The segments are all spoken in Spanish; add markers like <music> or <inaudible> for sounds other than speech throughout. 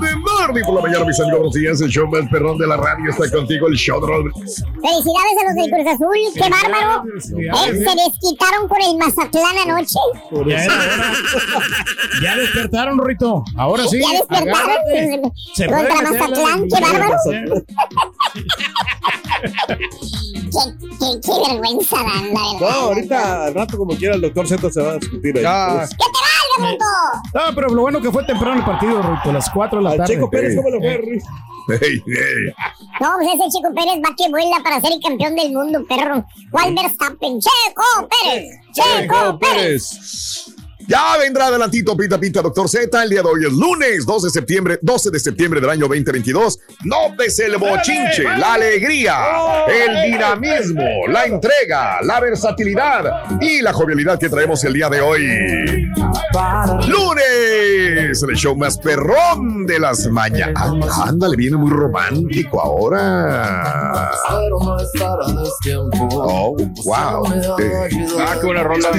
Good morning por la mañana, mis amigos. Buenos días. El show más perrón de la radio está contigo, el show de. Felicidades a los del Cruz Azul, qué bárbaro. Eh, se desquitaron con el Mazatlán anoche. Ya, era hora. Ya despertaron, Rito. Ahora sí. Ya despertaron agárrate. Se puede contra Mazatlán, qué bárbaro. Qué, qué, qué vergüenza dan, la No, ahorita al rato como quiera el doctor Z se va a discutir ahí. Ya. ¡Que te valga, No, pero lo bueno que fue temprano el partido, Rito, a las 4 de la tarde. Checo Pérez, ¿cómo lo? Hey, hey. No, pues ese Chico Pérez va que vuela para ser el campeón del mundo, perro. ¿Cuál Verstappen? ¡Checo Pérez! ¡Checo Pérez! Ya vendrá adelantito, pita pita, doctor Z. El día de hoy es lunes 12 de septiembre, 12 de septiembre del año 2022. No des el bochinche, la alegría, el dinamismo, la entrega, la versatilidad y la jovialidad que traemos el día de hoy. Lunes, el show más perrón de las mañanas. Ándale, viene muy romántico ahora. Oh, wow. Eh, Ah, qué buena rola.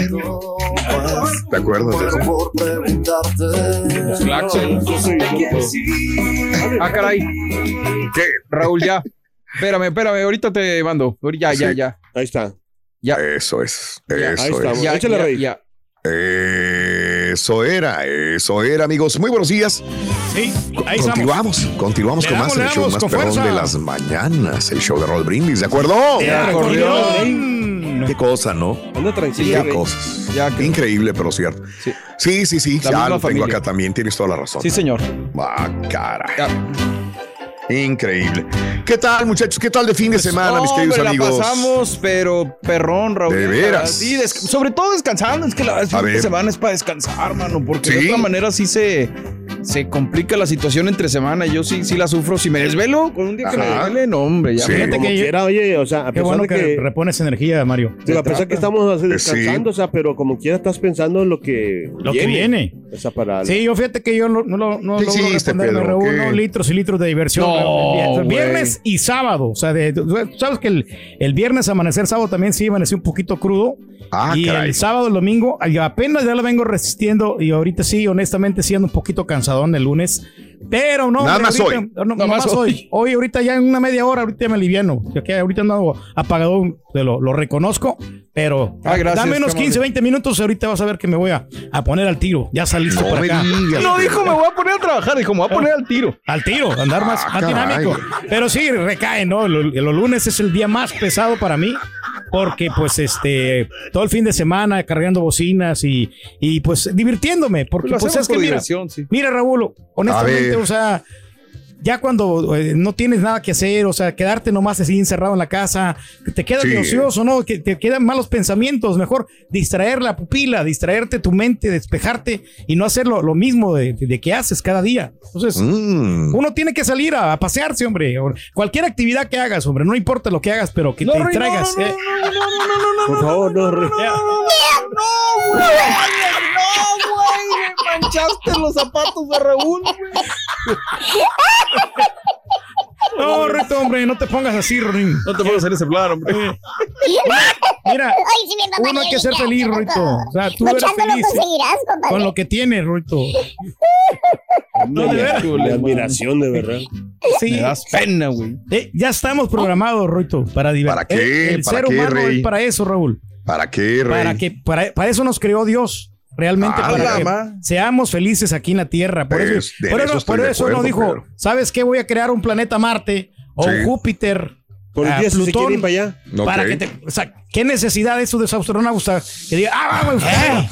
¿Te acuerdas de eso? Los Claxon. Ah, caray. ¿Qué? Raúl, ya. Espérame, espérame, ahorita te mando. Ya, ya, Sí. ya. Ahí está. Ya. Eso es, Ya, eso ahí es. estamos. Ya, Échale, ya, Rey. ya. Eso era, eso era, amigos. Muy buenos días. Sí, ahí estamos. Continuamos, continuamos Le con damos, más le el show damos, más con perrón fuerza. de las mañanas, el show de Roll Brindis, ¿de acuerdo? Ya, acordeón. Qué cosa, ¿no? Tranquilo. Qué cosas. Ya que- Increíble, pero cierto. Sí. Sí, sí, sí. Ya lo tengo acá también, tienes toda la razón. Sí, señor. Ah, cara. Increíble. ¿Qué tal, muchachos? ¿Qué tal de fin de semana, mis queridos Hombre, amigos? La pasamos, pero perrón, Raúl. De veras. Sí, sobre todo descansando. Es que la fin de semana es para descansar, mano. Porque de otra manera sí se, se complica la situación entre semana. Yo sí, sí la sufro. Si me desvelo con un día que me desvele, no, hombre. Ya Sí. me- Fíjate Como que- quiera, oye, o sea, a Qué pesar bueno de que, que... repones energía, Mario. digo, a pesar que estamos así Eh, descansando, o sea, pero como quiera estás pensando en lo que Lo que viene. O sea, para... Sí, yo fíjate que yo no, no, lo- no ¿Qué logro hiciste, responder, me reúno ¿Qué? litros y litros de diversión. No, El viernes y sábado. O sea, de- tú sabes que el, el viernes amanecer sábado también sí amaneció un poquito crudo. Ah, y caray. el sábado, el domingo, ay, apenas ya lo vengo resistiendo. Y ahorita sí, honestamente, sí ando un poquito cansadón el lunes. Pero no. Nada más ahorita- hoy. No, Nada más hoy. hoy. Hoy, ahorita ya en una media hora, ahorita me aliviano. Ya que ahorita ando apagado, te lo, lo reconozco. Pero Ah, gracias, dame unos qué 15, amable. 20 minutos. Ahorita vas a ver que me voy a, a poner al tiro. Ya saliste No por me acá. digas. No dijo, me voy a poner a trabajar. Dijo, me voy a poner al tiro. Al tiro, andar más, Ah, más dinámico. Pero sí, recae, ¿no? Lo- Los lunes es el día más pesado para mí. Porque, pues, este, todo el fin de semana cargando bocinas y, y pues, divirtiéndome. Porque, pues, hacemos es que, mira, sí. mira, Raúl, honestamente, o sea, ya cuando eh, no tienes nada que hacer, o sea, quedarte nomás así encerrado en la casa, que te quedas Sí. ocioso, ¿no? Que te quedan malos pensamientos, mejor distraer la pupila, distraerte tu mente, despejarte y no hacer lo, lo mismo de, de que haces cada día. Entonces, Mm. uno tiene que salir a, a pasearse, hombre. Cualquier actividad que hagas, hombre, no importa lo que hagas, pero que No, te no, distraigas. no, eh. Por favor, no, Rey. No, güey. No, güey. Me manchaste los zapatos de Raúl, güey. No, reto, hombre, no te pongas así, Rorín. No te puedo hacer ese plan, hombre. Mira, Ay, sí, mi papá uno hay que ser feliz, Rito. O sea, tú eres feliz compadre. con lo que tienes, Rito. No, de veras. de admiración, de verdad. Sí. Me das pena, güey. Eh, ya estamos programados, Rito, para divertir. ¿Para qué? El, el ¿Para ser qué, humano Rey? es para eso, Raúl. ¿Para qué, Rey? Para que para, para eso nos creó Dios. Realmente Ah, para que seamos felices aquí en la Tierra. Por Es- eso, por eso por eso no acuerdo, dijo, Pedro. ¿sabes qué? Voy a crear un planeta Marte o Sí. un Júpiter. Por el a día si se Plutón, para allá. Para que te, o sea, ¿Qué necesidad de eso de esos astronautas? Que diga, ah, vamos, Eh,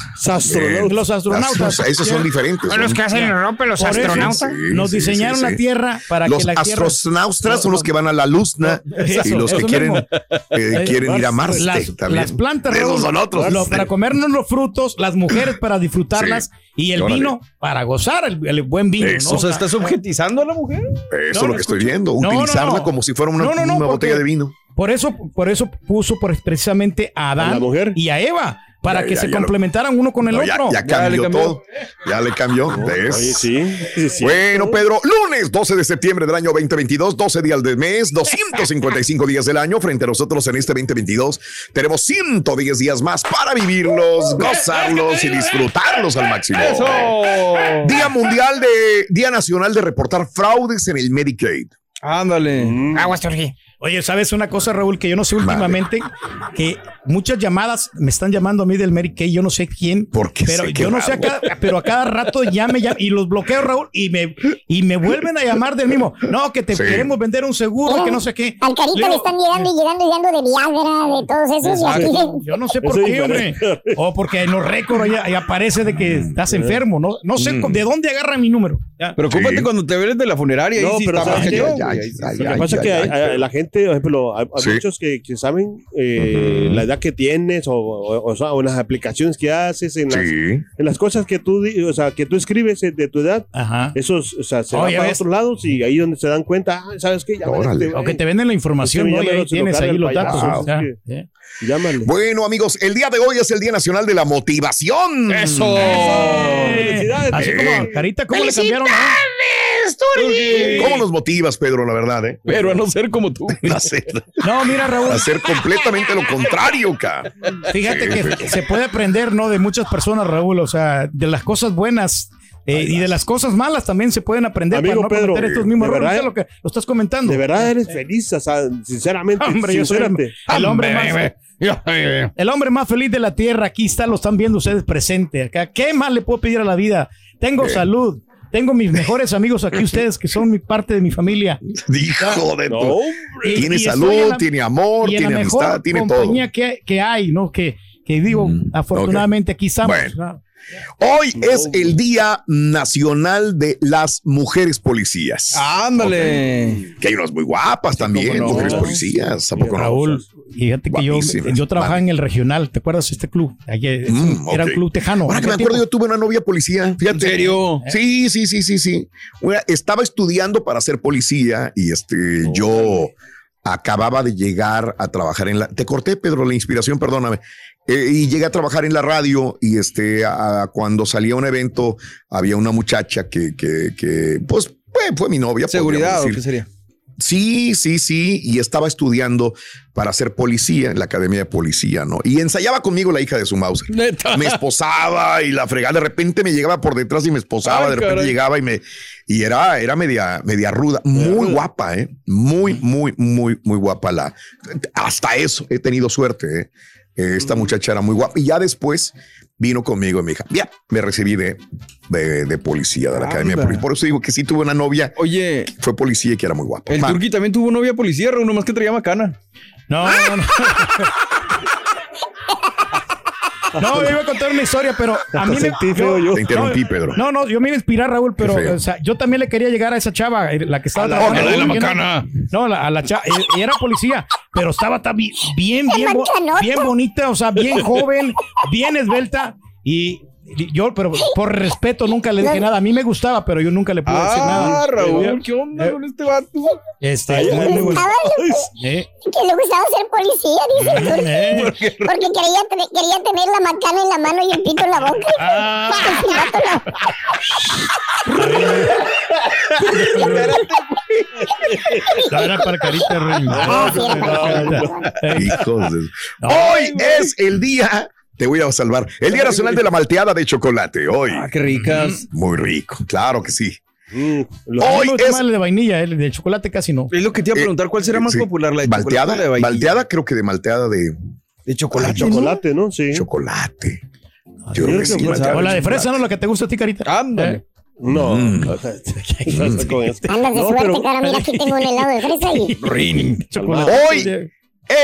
eh, los astronautas. Esos son diferentes. Son los que hacen el rompe los Por eso, astronautas. Sí, Nos sí, diseñaron sí, la. Tierra para los que la Tierra. astronautas son los que van a la luz. Eso, y los que quieren, mismo. eh, quieren ir a Marte Las, también. las plantas, Esos son otros. lo- para comernos los frutos, las mujeres para disfrutarlas y el Órale. vino para gozar el, el buen vino. Eso. ¿no? O sea, ¿estás objetizando a la mujer? Eso No, es no lo que estoy viendo. No, no, Utilizarla no. como si fuera una, No, no, no, botella de vino. Por eso, por eso puso por- precisamente a ¿A la Adán mujer? y a Eva, para Ya, que ya, se ya lo- complementaran uno con el No, otro. ya cambió le cambió. todo. Ya le cambió. <laughs> Sí. sí, sí. Bueno, Pedro, lunes 12 de septiembre del año 2022, 12 días del mes, 255 días del año. Frente a nosotros en este 2022 tenemos 110 días más para vivirlos, <laughs> gozarlos y disfrutarlos al máximo. ¡Eso! Día Mundial de Día Nacional de reportar fraudes en el Medicaid. Ándale. Mm. Aguas, Turquía. Oye, ¿sabes una cosa, Raúl? Que yo no sé últimamente que muchas llamadas me están llamando a mí del Mary Kay, yo no sé quién. Porque pero yo no sé a cada, pero a cada rato ya me llaman y los bloqueo, Raúl, y me, y me vuelven a llamar del mismo. No, que te Sí. queremos vender un seguro, que no sé qué. Al carita Yo- le están llegando y llegando y dando de Viagra, de todos esos. Y aquí, Yo no sé por qué, hombre. O porque en los récords ahí, ahí aparece de que estás enfermo, ¿no? No sé de dónde agarra mi número. Ya. Preocúpate Sí. cuando te ves de la funeraria. No, pero Lo que pasa es que la gente, por ejemplo, hay, hay Sí. muchos que, que saben eh, la edad que tienes o, o, o sea, o las aplicaciones que haces, en las, Sí. en las cosas que tú, o sea, que tú escribes eh, de tu edad. Ajá. Esos, o sea, se Oye, van para ves. otros lados y ahí donde se dan cuenta, ah, ¿sabes qué? Llámale a Órale. este O que güey, te venden la información, Este ¿no? Y ya ahí tienes ahí los datos. Llámale. Bueno, amigos, el día de hoy es el Día Nacional de la Motivación. ¡Eso! Felicidades. Así como, Carita, ¿cómo le cambiaron? ¿Cómo nos motivas, Pedro, la verdad, eh? Pero a no ser como tú. <laughs> Hacer, No, mira, Raúl, a hacer completamente lo contrario, ca. fíjate Sí, que se puede aprender, ¿no? De muchas personas, Raúl, o sea, de las cosas buenas. Eh, y de las cosas malas también se pueden aprender Amigo para no Pedro, cometer estos mismos de errores. verdad, ¿Viste lo que lo estás comentando? De verdad eres feliz, o sea, sinceramente. <laughs> Hombre, yo soy el, el hombre más, el hombre más feliz de la tierra. Aquí está, lo están viendo ustedes presente acá. ¿Qué más le puedo pedir a la vida? Tengo salud. Tengo mis mejores amigos aquí, <laughs> ustedes que son mi parte de mi familia. Hijo de No, tu- hombre. Y- Tiene y salud, la- tiene amor, y en la tiene mejor amistad, tiene todo. compañía que, que hay, ¿no? Que, que digo, Mm, afortunadamente aquí estamos. Bueno. ¿no? Hoy es el Día Nacional de las Mujeres Policías. Ándale. Que hay unas muy guapas también, no. mujeres policías. ¿A poco no? Raúl, fíjate que yo, trabajaba Vale. en el regional, ¿te acuerdas de este club? Allí, Mm, era un club tejano. Ahora que me acuerdo, yo tuve una novia policía. Fíjate. ¿En serio? Sí, sí, sí, sí, sí. Bueno, estaba estudiando para ser policía y este, yo acababa de llegar a trabajar en la. Te corté, Pedro, la inspiración, perdóname. Eh, y llegué a trabajar en la radio y este, a- cuando salía un evento, había una muchacha que, que, que pues, fue, fue mi novia. ¿Seguridad o qué sería? Sí, sí, sí. Y estaba estudiando para ser policía en la academia de policía, ¿no? Y ensayaba conmigo la hija de su mouse. Neta. Me esposaba y la fregada. De repente me llegaba por detrás y me esposaba. Ay, de repente caray. llegaba y me. Y era, era media, media ruda. Muy guapa, ¿eh? Muy, muy, muy, muy guapa la. Hasta eso he tenido suerte, ¿eh? Eh, Esta muchacha era muy guapa. Y ya después vino conmigo y me dijo, ya, me recibí de, de, de policía, de la academia de policía. Por eso digo que sí tuve una novia, Oye, fue policía y que era muy guapa. el Ma- Turqui también tuvo novia policía, Raúl, nomás que traía macana. No, no, no. <laughs> No, yo iba a contar una historia, pero a mí me, yo. Te interrumpí, Pedro. No, no, yo me iba a inspirar, Raúl, pero o sea, yo también le quería llegar a esa chava, eh, la que estaba la- trabajando. la de la macana. No, la- a la chava, eh, ella era policía, pero estaba bien, bien, macanota. bien bonita, o sea, bien joven, bien esbelta y y yo, pero por respeto nunca le dije nada. A mí me gustaba, pero yo nunca le pude decir Ah, nada. Raúl, ¿qué onda Eh, con este vato? Este, Ay, bueno. Estaba Eh, que le gustaba ser policía, dice eh. Porque quería, te- quería tener la macana en la mano y el pito en la boca. <laughs> Ah. No. Era para carita, rey. Ah, Eh, No. Hoy es el día, te voy a salvar, el Día Nacional de la Malteada de Chocolate. Hoy. Ah, qué ricas. Muy rico, claro que sí. Mm, lo- Hoy es más el de vainilla, el de chocolate casi no. Es lo que te iba a Eh, preguntar, ¿cuál será más sí. popular, la de chocolate malteada, de vainilla? malteada, creo que de malteada de De chocolate. Chocolate, ¿no? Sí. chocolate. Yo creo que sí, malteada O la de chocolate. fresa, ¿no? La que te gusta a ti, carita. Ándale. Eh, No. Mm. <laughs> Andas <laughs> de No, suerte, pero- cara. Mira, aquí tengo un helado de fresa y <laughs> Rin, chocolate. Hoy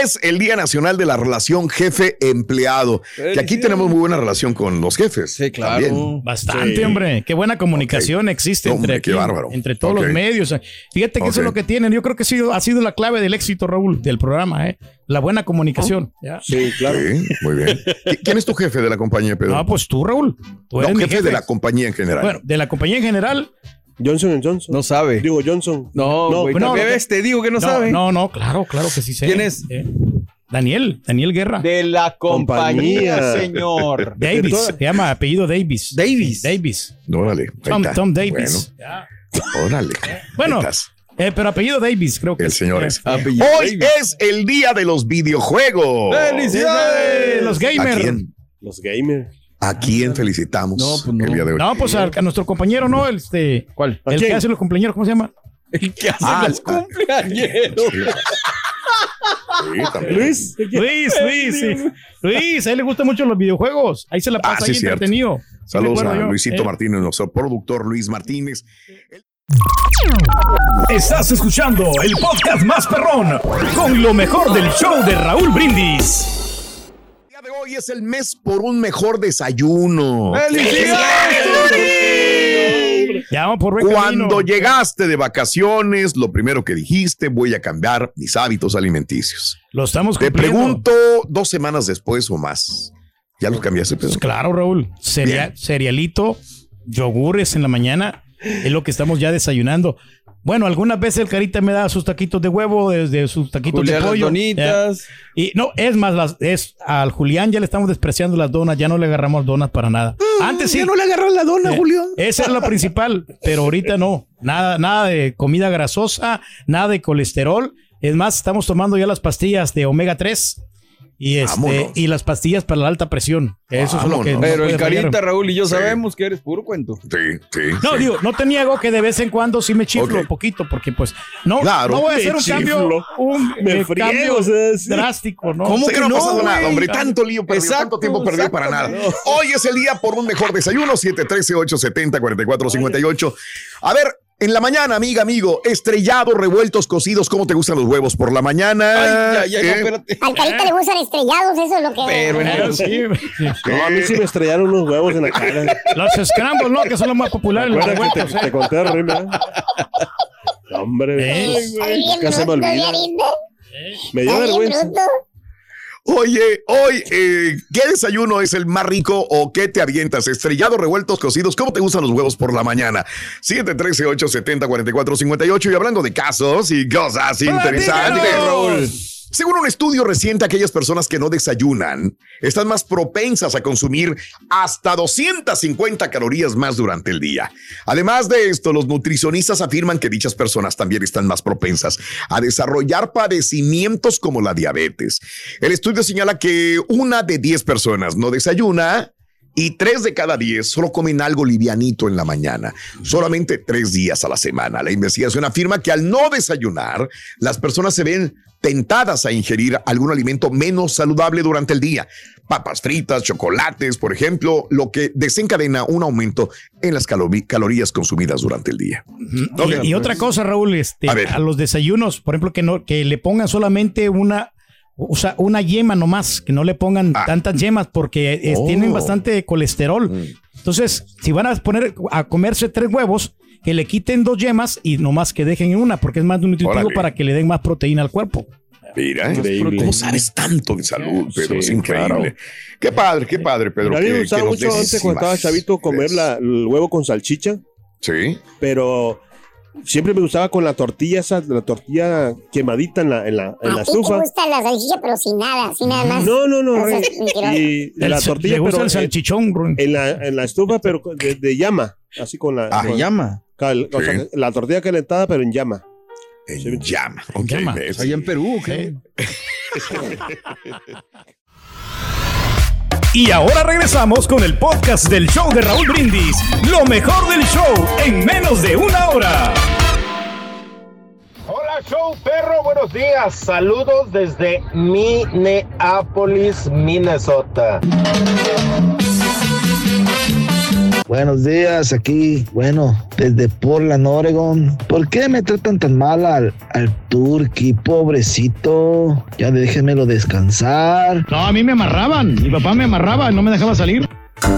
es el Día Nacional de la Relación Jefe-Empleado. Que aquí tenemos muy buena relación con los jefes. Sí, claro. también. Bastante, Sí. hombre. Qué buena comunicación existe Hombre, entre, qué aquí, bárbaro. entre todos los medios. Fíjate que eso es lo que tienen. Yo creo que ha sido, ha sido la clave del éxito, Raúl, del programa, ¿eh? La buena comunicación. Ya. Sí, claro. Sí, muy bien. ¿Qui- ¿Quién es tu jefe de la compañía, Pedro? No, pues tú, Raúl. Tú eres No, mi jefe, de la compañía en general. Bueno, de la compañía en general. Johnson Johnson. No sabe. Digo Johnson. No, no, también no, ves, te digo que no, no, sabe. no, no, claro, claro que sí sé. ¿Quién es? Eh, Daniel, Daniel Guerra. De la compañía, Compañía. señor. <laughs> Davis, se llama apellido Davis. Davis. Davis. órale. Tom, Davis. Bueno, órale. Bueno, Ahí estás. eh, pero apellido Davis, creo que El señor Eh, es. Apellido Hoy Davis. es el día de los videojuegos. ¡Felicidades! Eh, los ¿A gamers. quién, Los gamers. A quién felicitamos No, pues no. el día de hoy? No, pues a, a nuestro compañero, ¿no? El, este, ¿Cuál? ¿A el quién? que hace los cumpleaños, ¿cómo se llama? ¿Qué hacen Ah, los ah. Sí, también. Luis. Luis, Luis, sí. Luis, a él le gustan mucho los videojuegos. Ahí se la pasa Ah, sí, ahí cierto. entretenido. Saludos a yo. Luisito Eh, Martínez, nuestro productor Luis Martínez. Estás escuchando el podcast más perrón con lo mejor del show de Raúl Brindis. Hoy es el mes por un mejor desayuno. Vamos por Cuando llegaste de vacaciones, lo primero que dijiste, voy a cambiar mis hábitos alimenticios. Lo estamos Te cumpliendo. pregunto dos semanas después o más. ¿Ya los cambiaste, Pedro? Pues claro, Raúl. Cereal, cerealito, yogures en la mañana. Es lo que estamos ya desayunando. Bueno, algunas veces el carita me da sus taquitos de huevo, desde sus taquitos Julián, de pollo. donitas. Y no, es más, las, es al Julián ya le estamos despreciando las donas, ya no le agarramos donas para nada. Antes sí. Mm, Ya no le agarras la dona, Eh, Julio. Esa es la principal, pero ahorita no. Nada, nada de comida grasosa, nada de colesterol. Es más, estamos tomando ya las pastillas de omega 3 y, este, Vámonos. y las pastillas para la alta presión. Eso es lo que. No Pero el fallar. carita, Raúl y yo Sí. sabemos que eres puro cuento. Sí, sí. No, sí. digo, no te niego que de vez en cuando sí me chiflo un poquito, porque pues no, Claro, no voy a hacer un cambio, un Me eh, cambio o sea, sí. drástico, ¿no? ¿Cómo Sí, que no ha no, pasado nada, hombre. Tanto lío perdido, Exacto, tanto tiempo perdido para nada. Hoy es el día por un mejor desayuno, 713-870-4458. A ver, en la mañana, amiga, amigo, estrellados, revueltos, cocidos, ¿cómo te gustan los huevos por la mañana? Ay, ya, ya, no, ¿Eh? espérate. Al carita le gustan estrellados, eso es lo que. Pero el- sí. <laughs> No, a mí sí me estrellaron unos huevos en la cara. Los scrambles, ¿no? Que son los más populares, los Acuérdate que revueltos, te, ¿eh? te conté, Rima. Hombre, Eh. Ya se me olvida. ¿eh? me dio vergüenza. bruto. Oye, hoy, eh, ¿qué desayuno es el más rico o qué te avientas? ¿Estrellados, revueltos, cocidos? ¿Cómo te gustan los huevos por la mañana? 713-870-4458. Y hablando de casos y cosas interesantes. Raúl. Según un estudio reciente, aquellas personas que no desayunan están más propensas a consumir hasta 250 calorías más durante el día. Además de esto, los nutricionistas afirman que dichas personas también están más propensas a desarrollar padecimientos como la diabetes. El estudio señala que una de 10 personas no desayuna y tres de cada diez solo comen algo livianito en la mañana, solamente tres días a la semana. La investigación afirma que al no desayunar, las personas se ven tentadas a ingerir algún alimento menos saludable durante el día. Papas fritas, chocolates, por ejemplo, lo que desencadena un aumento en las calorías consumidas durante el día. Y, y otra cosa, Raúl, este, A los desayunos, por ejemplo, que no, que le pongan solamente una, o sea, una yema nomás, que no le pongan Ah. tantas yemas porque eh, Oh. tienen bastante colesterol. Entonces, si van a poner a comerse tres huevos, que le quiten dos yemas y nomás que dejen una, porque es más nutritivo Órale. para que le den más proteína al cuerpo. Mira. Increíble. ¿cómo sabes tanto de salud, Pedro? Sí, es increíble. claro. Qué padre, qué padre, Pedro. a mí me gustaba mucho antes cuando estaba chavito comer la- el huevo con salchicha, Sí. pero siempre me gustaba con la tortilla, esa, la tortilla quemadita en la, en la, en la A ti te estufa. gusta la salchicha, pero sin nada, sin nada más. No, no, no, mentiroso. Y El la tortilla, gusta pero el en, salchichón, Ruin. en la, en la estufa, pero de, de llama, así con la, Ah. Con- llama. cal- o sea, la tortilla calentada, pero en llama. En llama. Ok, llama. Allá en Perú, ¿qué? <laughs> <laughs> Y ahora regresamos con el podcast del show de Raúl Brindis. Lo mejor del show en menos de una hora. Hola show perro, buenos días. Saludos desde Minneapolis, Minnesota. Buenos días, aquí, bueno, desde Portland, Oregon. ¿Por qué me tratan tan mal al, al Turqui, pobrecito? Ya déjenmelo descansar. No, a mí me amarraban. Mi papá me amarraba, no me dejaba salir. Ay,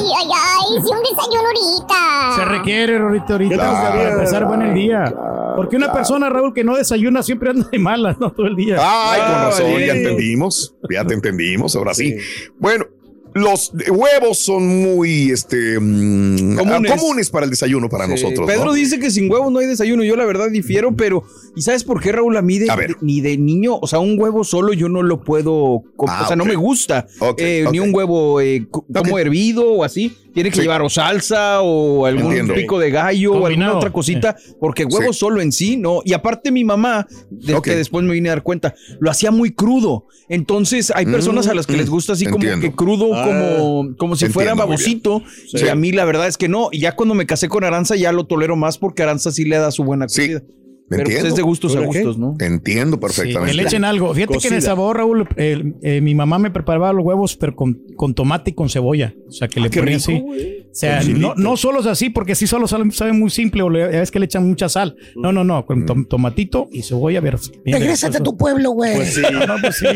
ay, ay, si un desayuno ahorita. Se requiere, Rorito, ahorita para empezar buen el día. Porque una persona, Raúl, que no desayuna siempre anda de malas, ¿no? Todo el día. Ay, con razón, ya entendimos. Ya te entendimos, ahora sí. Bueno, los huevos son muy este, mm, Comunes. comunes para el desayuno para Sí, nosotros. Pedro ¿no? dice que sin huevos no hay desayuno. Yo la verdad difiero, pero ¿y sabes por qué Raúl a mí de- A ver. de- ni de niño, o sea, un huevo solo yo no lo puedo, Ah, o sea, no me gusta Ok, eh, ni un huevo eh, co- como hervido o así. Tiene que Sí. llevar o salsa o algún Entiendo. pico de gallo o alguna otra cosita, porque huevo Sí. solo en sí, no. Y aparte mi mamá, de que después me vine a dar cuenta, lo hacía muy crudo. Entonces hay personas a las que Mm, les gusta así como entiendo. que crudo, Ah, como, como si fuera entiendo babosito. Sí. Y a mí la verdad es que no. Y ya cuando me casé con Aranza ya lo tolero más porque Aranza sí le da su buena Sí, comida. ¿Me Pero pues, es de gustos a gustos, ¿no? Entiendo Sí, perfectamente. que le echen algo. Fíjate que en el sabor, Raúl, eh, mi mamá me preparaba los huevos, pero con, con tomate y con cebolla. O sea, que le qué ponía así. O sea, no, no solo es así, porque sí solo sabe, sabe muy simple, o le, que le echan mucha sal. No, no, no, con tom- tomatito y cebolla. Ver, Regrésate a tu pueblo, güey. Pues sí. <laughs> No, pues sí.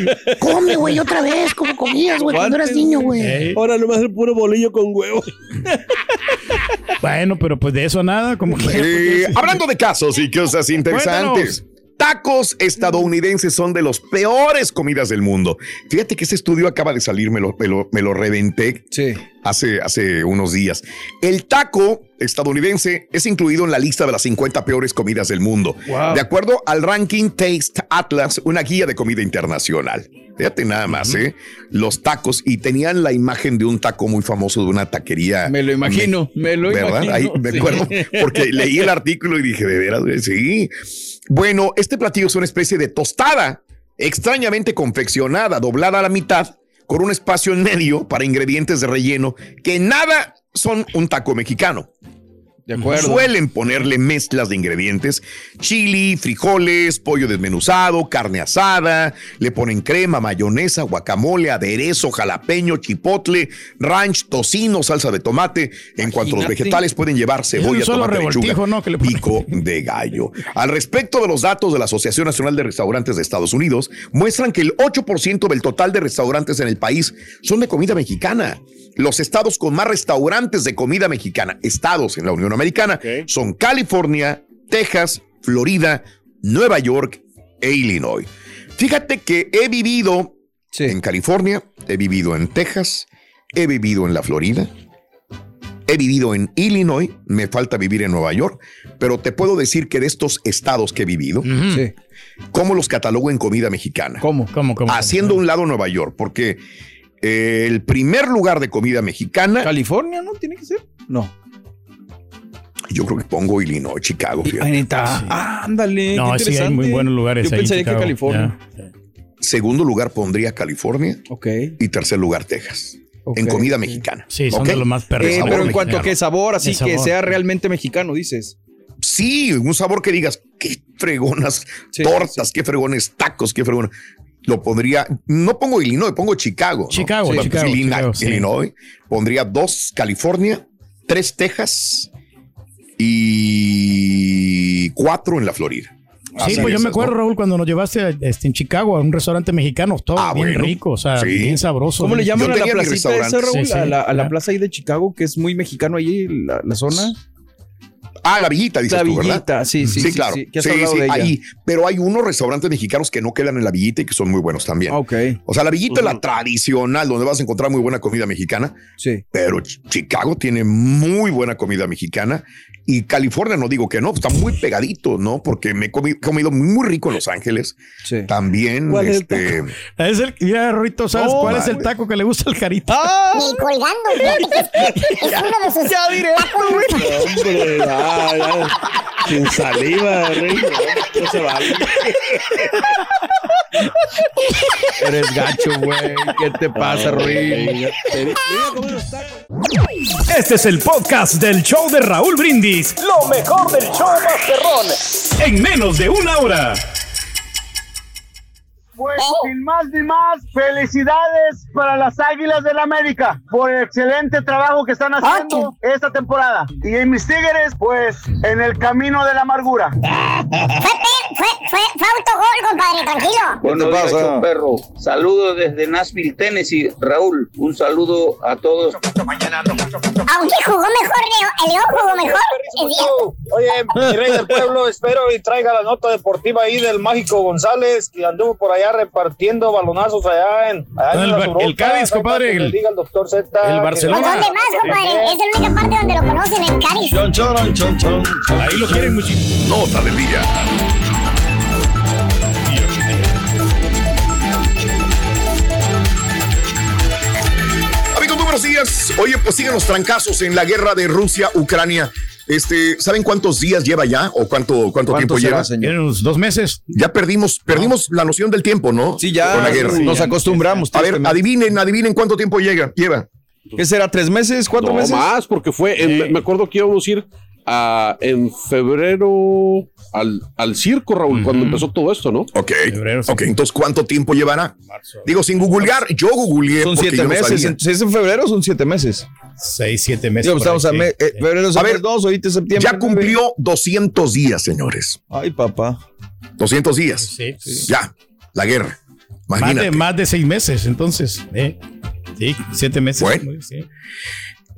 Come, güey, otra vez, como comías, güey, cuando eras niño, güey. Ey, Ahora nomás el puro bolillo con huevo. bueno, pero pues de eso nada, como que. Eh, hablando de casos y cosas interesantes. Tacos estadounidenses son de los peores comidas del mundo. Fíjate que ese estudio acaba de salir, me lo, me lo, me lo reventé Sí. hace, hace unos días. El taco estadounidense es incluido en la lista de las 50 peores comidas del mundo. Wow. De acuerdo al ranking Taste Atlas, una guía de comida internacional. Fíjate nada más, ¿eh? Los tacos y tenían la imagen de un taco muy famoso de una taquería. Me lo imagino, me lo ¿Verdad? imagino. Ahí me sí. acuerdo porque leí el artículo y dije, de veras, sí. Bueno, este platillo es una especie de tostada, extrañamente confeccionada, doblada a la mitad, con un espacio en medio para ingredientes de relleno que nada son un taco mexicano. De acuerdo. Suelen ponerle mezclas de ingredientes, chili, frijoles, pollo desmenuzado, carne asada, le ponen crema, mayonesa, guacamole, aderezo, jalapeño, chipotle, ranch, tocino, salsa de tomate. En cuanto a los vegetales pueden llevar cebolla, solo tomate, revoltijo, lechuga, ¿no? Que le ponen. pico de gallo. Al respecto de los datos de la Asociación Nacional de Restaurantes de Estados Unidos, muestran que el 8% del total de restaurantes en el país son de comida mexicana. Los estados con más restaurantes de comida mexicana, estados en la Unión Americana, son California, Texas, Florida, Nueva York e Illinois. Fíjate que he vivido Sí. en California, he vivido en Texas, he vivido en la Florida, he vivido en Illinois, me falta vivir en Nueva York, pero te puedo decir que de estos estados que he vivido. Sí. ¿cómo los catalogo en comida mexicana? ¿Cómo? ¿Cómo, cómo? Haciendo un lado Nueva York, porque eh, el primer lugar de comida mexicana, ¿California no tiene que ser? No. Yo creo que pongo Illinois, Chicago. fíjate. Ah, ándale. No, qué sí, hay muy buenos lugares Yo ahí en pensaría que. California. Segundo lugar pondría California Ok. y tercer lugar Texas, ok, en comida mexicana. Sí, son de los más perros. Eh, pero en cuanto a qué sabor, así que sea realmente mexicano, dices. Sí, un sabor que digas, qué fregonas Sí, tortas, qué fregones tacos, qué fregones. Lo pondría, no pongo Illinois, pongo Chicago. ¿no? Chicago, Pues, Chicago, Illinois, Chicago, sí. Illinois. Pondría dos California, tres Texas y cuatro en la Florida. Sí, Así pues yo me acuerdo, ¿no? Raúl, cuando nos llevaste a, este, en Chicago a un restaurante mexicano, todo Ah, bien bueno. rico, o sea, Sí. bien sabroso. ¿Cómo le llaman a la placita esa. Raúl? Sí, sí, a la, a la ya. plaza ahí de Chicago, que es muy mexicano ahí, la, la zona. Ah, la villita, dices La tú, ¿verdad? Villita, sí, sí, sí, claro. sí, Sí, sí, ahí. Pero hay unos restaurantes mexicanos que no quedan en la villita y que son muy buenos también. Ok, O sea, la villita es la tradicional, donde vas a encontrar muy buena comida mexicana. sí. pero Ch- Chicago tiene muy buena comida mexicana y California no digo que no, está muy pegadito, ¿no? Porque me he comi- comido muy rico en Los Ángeles. Sí. También, ¿Cuál es el este, Es el, mira, Rorito, ¿sabes No, cuál es el taco que le gusta al carita? ¡Ah! Ni colgando, es, <laughs> es uno de sus Ya. <laughs> Hombre, ya, ya. Sin saliva, rey. No, se vale. Eres gacho, güey. ¿Qué te pasa, tacos. Este es el podcast del show de Raúl Brindis. Lo mejor del show Masterrón. En menos de una hora. Pues sin más ni más, felicidades para las Águilas del América por el excelente trabajo que están haciendo esta temporada. Y en mis Tigres, pues en el camino de la amargura. <laughs> Fue, fue, autogol, compadre, tranquilo. Buenos días, show perro. Saludos desde Nashville, Tennessee. Raúl, un saludo a todos. Aunque jugó mejor, Leo, el León jugó mejor. Oye, mi rey del pueblo, espero y traiga la nota deportiva ahí del Mágico González, que anduvo por allá repartiendo balonazos allá en, allá en El las el Cádiz, compadre, el- diga el doctor Z. el Barcelona. ¿Por dónde más, compadre? Es la única parte donde lo conocen, en Cádiz. Chon, chon, chon, chon. Ahí lo quieren muchísimo. Nota del día. Oye, pues siguen los trancazos en la guerra de Rusia-Ucrania. Este, ¿saben cuántos días lleva ya o cuánto, cuánto tiempo lleva? Tienen unos dos meses. Ya perdimos, perdimos la noción del tiempo, ¿no? Sí, ya Con la guerra. nos acostumbramos. A ver, adivinen, adivinen cuánto tiempo llega, lleva. ¿Qué será? ¿Tres meses? ¿Cuatro No meses? más, porque fue, en- me acuerdo que íbamos a ir a- en febrero al, al circo, Raúl, cuando empezó todo esto, ¿no? Ok. Febrero, sí. Ok, entonces ¿cuánto tiempo llevará? Digo, sin googlear, yo googleé Son siete yo meses. Si es en febrero, son siete meses. Seis, siete meses. Digo, por estamos ahí, a sí. me- eh, febrero, A ver, dos, ahorita es septiembre. Ya nueve. cumplió 200 días, señores. Ay, papá. 200 días. Sí, sí. Ya, la guerra. Más Imagínate. de, más de seis meses, entonces. ¿eh? Sí, siete meses. Bueno. Sí.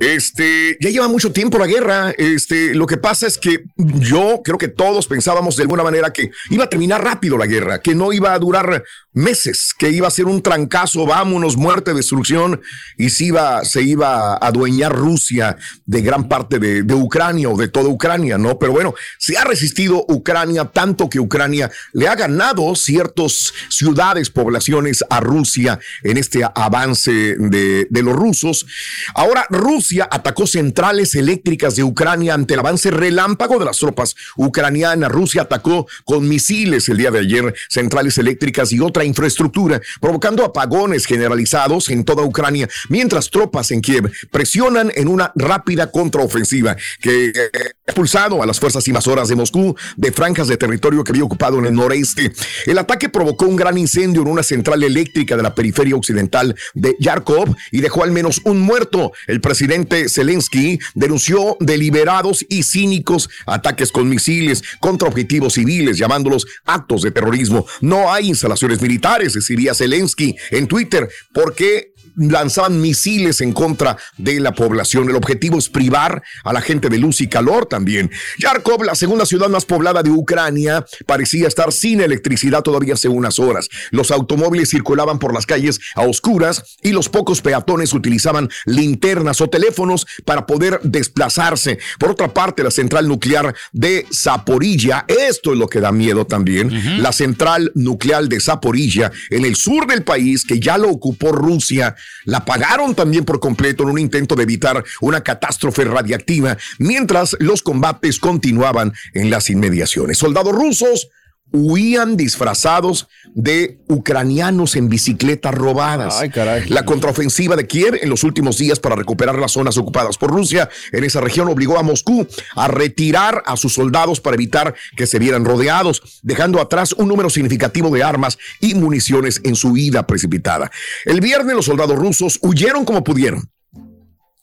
Este, ya lleva mucho tiempo la guerra. Este, lo que pasa es que yo creo que todos pensábamos de alguna manera que iba a terminar rápido la guerra, que no iba a durar meses, que iba a ser un trancazo, vámonos, muerte, destrucción, y se iba, se iba a adueñar Rusia de gran parte de, Ucrania o de toda Ucrania, ¿no? Pero bueno, se ha resistido Ucrania tanto que Ucrania le ha ganado ciertas ciudades, poblaciones a Rusia en este avance de, de los rusos. Ahora Rusia atacó centrales eléctricas de Ucrania ante el avance relámpago de las tropas ucranianas. Rusia atacó con misiles el día de ayer centrales eléctricas y otra infraestructura, provocando apagones generalizados en toda Ucrania, mientras tropas en Kiev presionan en una rápida contraofensiva que eh, ha expulsado a las fuerzas invasoras de Moscú de franjas de territorio que había ocupado en el noreste. El ataque provocó un gran incendio en una central eléctrica de la periferia occidental de Yarkov y dejó al menos un muerto. El presidente Zelensky denunció deliberados y cínicos ataques con misiles contra objetivos civiles, llamándolos actos de terrorismo. No hay instalaciones militares, escribía Zelensky en Twitter, porque lanzaban misiles en contra de la población. El objetivo es privar a la gente de luz y calor también. Yarkov, la segunda ciudad más poblada de Ucrania, parecía estar sin electricidad todavía hace unas horas. Los automóviles circulaban por las calles a oscuras y los pocos peatones utilizaban linternas o teléfonos para poder desplazarse. Por otra parte, la central nuclear de Zaporilla, esto es lo que da miedo también, la central nuclear de Zaporilla en el sur del país, que ya lo ocupó Rusia, la pagaron también por completo en un intento de evitar una catástrofe radiactiva, mientras los combates continuaban en las inmediaciones. Soldados rusos huían disfrazados de ucranianos en bicicletas robadas. Ay, caray. La contraofensiva de Kiev en los últimos días para recuperar las zonas ocupadas por Rusia en esa región obligó a Moscú a retirar a sus soldados para evitar que se vieran rodeados, dejando atrás un número significativo de armas y municiones en su huida precipitada. El viernes los soldados rusos huyeron como pudieron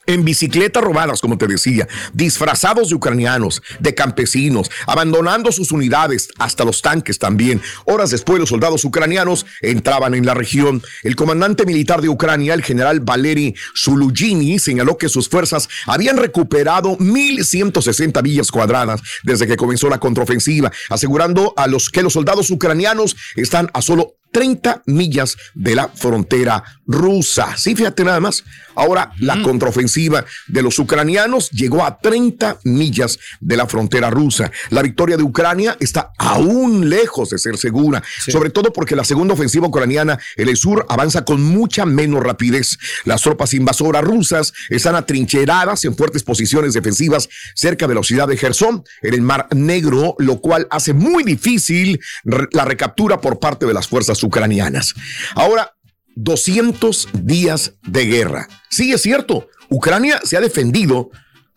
en bicicletas robadas, como te decía, disfrazados de ucranianos, de campesinos, abandonando sus unidades, hasta los tanques también. Horas después, los soldados ucranianos entraban en la región. El comandante militar de Ucrania, el general Valery Zulugini, señaló que sus fuerzas habían recuperado 1.160 villas cuadradas desde que comenzó la contraofensiva, asegurando a los que los soldados ucranianos están a solo 30 millas de la frontera rusa. Sí, fíjate nada más. Ahora la contraofensiva de los ucranianos llegó a 30 millas de la frontera rusa. La victoria de Ucrania está aún lejos de ser segura, sobre todo porque la segunda ofensiva ucraniana en el sur avanza con mucha menos rapidez. Las tropas invasoras rusas están atrincheradas en fuertes posiciones defensivas cerca de la ciudad de Gerson, en el Mar Negro, lo cual hace muy difícil la recaptura por parte de las fuerzas ucranianas. Ahora, 200 días de guerra. Sí, es cierto, Ucrania se ha defendido,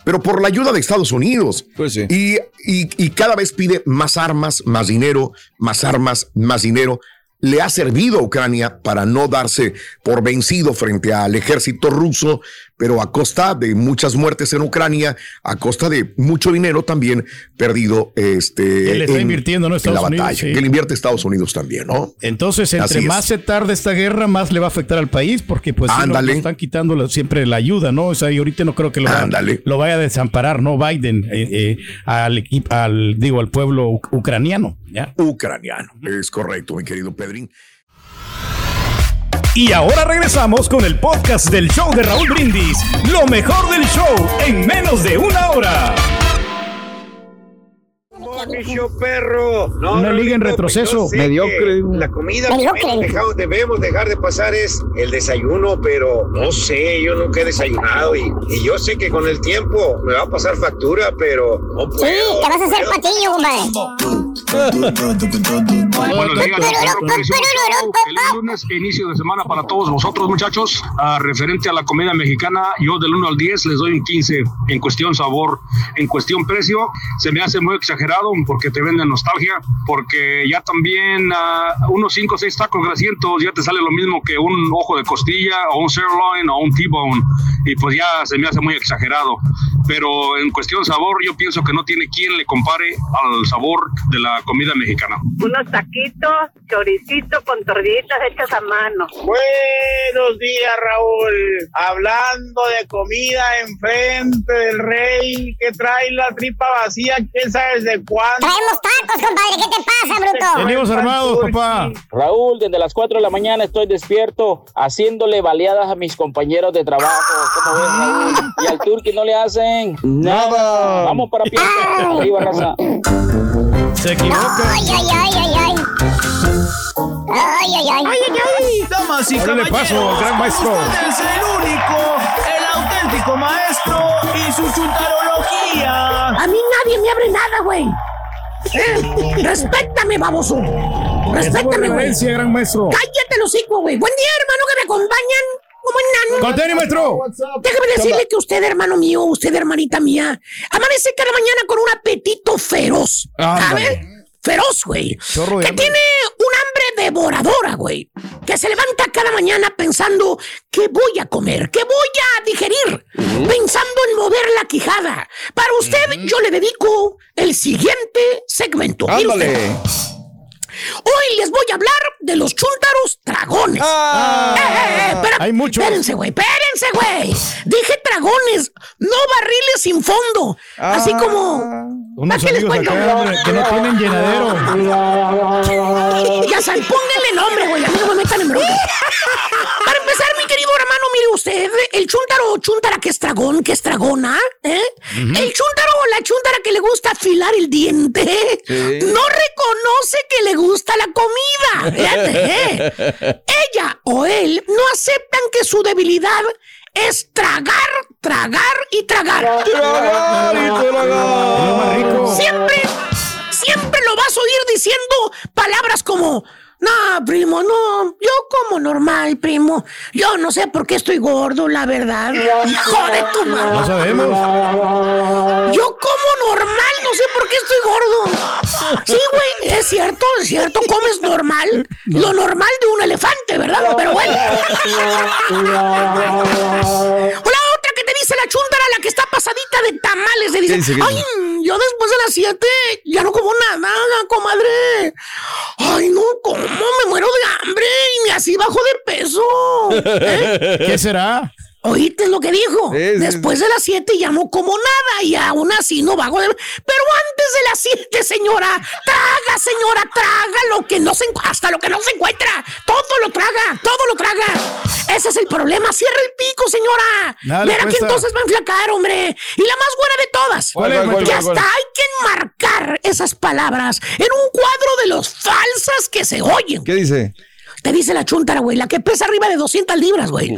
pero por la ayuda de Estados Unidos. Pues sí. y, y- y cada vez pide más armas, más dinero, más armas, más dinero. le ha servido a Ucrania para no darse por vencido frente al ejército ruso, pero a costa de muchas muertes en Ucrania, a costa de mucho dinero también perdido este, le está en- invirtiendo, ¿no? en Estados la Unidos, batalla, sí. que le invierte Estados Unidos también, ¿no? Entonces, Así entre es. más se tarde esta guerra, más le va a afectar al país, porque pues sí, están quitando siempre la ayuda, ¿no? O sea, y ahorita no creo que lo, Ándale. lo vaya a desamparar, ¿no? Biden eh, eh, al al, digo, al pueblo ucraniano, ¿ya? Ucraniano, es correcto, mi querido Pedrín. Y ahora regresamos con el podcast del show de Raúl Brindis. Lo mejor del show en menos de una hora. Show perro. No, Una liga en Raulito, retroceso. Mediocre. La comida que dejado- debemos dejar de pasar es el desayuno, pero no sé, yo nunca he desayunado y, y yo sé que con el tiempo me va a pasar factura, pero no Sí, te vas a hacer patiño, compadre. Buenos días. Feliz lunes inicio de semana para todos vosotros, muchachos. Ah, referente a la comida mexicana, yo del 1 al 10 les doy un 15 en cuestión sabor, en cuestión precio. Se me hace muy exagerado porque te venden nostalgia, porque ya también ah, unos 5 o 6 tacos grasientos ya te sale lo mismo que un ojo de costilla o un sirloin o un T-bone. Y pues ya se me hace muy exagerado. Pero en cuestión sabor, yo pienso que no tiene quien le compare al sabor de la comida mexicana. Unos taquitos, choricito con tortillitas hechas a mano. Buenos días, Raúl. Hablando de comida enfrente del rey que trae la tripa vacía, ¿quién sabe de cuándo? Traemos tacos, compadre. ¿Qué te pasa, bruto? Venimos armados, papá. Raúl, desde las 4 de la mañana estoy despierto haciéndole baleadas a mis compañeros de trabajo. ¿Cómo ves, Raúl? Y al Turqui no le hacen nada. Vamos para pie. Arriba, raza. Se equivoca. Ay, ay, ay, ay, ay. Ay, ay, ay. Ay, ay, ay. Damas y caballeros, paso, gran maestro. es el único, el auténtico maestro y su chuntarología. A mí nadie me abre nada, güey. ¿Eh? Respétame, baboso. Respétame, güey. gran maestro. Cállate los hocico, güey. Buen día, hermano, que me acompañan. Con tenis, maestro. Déjame decirle que usted, hermano mío, usted, hermanita mía, amanece cada mañana con un apetito feroz. Ándale. ¿Sabes? Feroz, güey. Que hambre. tiene un hambre devoradora, güey. Que se levanta cada mañana pensando qué voy a comer, qué voy a digerir. Pensando en mover la quijada. Para usted, yo le dedico el siguiente segmento. Mire usted. Hoy les voy a hablar de los chúntaros dragones. Ah. Eh, eh, eh, espera- Hay muchos. Espérense, güey, espérense, güey. Dije dragones, no barriles sin fondo. Así como. Unos ¿Para qué les cuento? acá que no tienen llenadero. Ya saben, pónganle nombre, güey. A mí no me metan en bronca. Para empezar, mi querido hermano, mire usted, el chúntaro o chúntara que es dragón, que es dragona, ¿eh? El chúntaro la chúntara que le gusta afilar el diente, no reconoce que le gusta la comida. Fíjate, ¿eh? Ella o él no aceptan que su debilidad es tragar, tragar y tragar. Siempre, siempre lo vas a oír diciendo palabras como, no, primo, no, yo como normal, primo. Yo no sé por qué estoy gordo, la verdad. Hijo de tu madre. No sabemos. Yo como normal, no sé por qué estoy gordo. Sí, güey, es cierto, es cierto, comes normal. Lo normal de un elefante, ¿verdad? Pero bueno. <laughs> O dice la chúndara, la que está pasadita de tamales, le dice, ¿Qué dice, qué ay, dice? yo después de las 7 ya no como nada, comadre. Ay, no, ¿cómo? Me muero de hambre y ni así bajo de peso. <laughs> ¿Eh? ¿Qué será? ¿Oíste lo que dijo? Sí, sí, Después de las 7 ya no como nada y aún así no bajo de... Pero antes de las 7, señora, traga, señora, traga lo que no se hasta lo que no se encuentra. Todo lo traga, todo lo traga. Ese es el problema. Cierra el pico, señora. Nada Verá que cuesta. entonces va a enflacar, hombre. Y la más buena de todas. ¿Cuál es, que cuál, hasta cuál? hay que enmarcar esas palabras en un cuadro de los falsas que se oyen. ¿Qué dice? Te dice la chuntara, güey, la que pesa arriba de 200 libras, güey.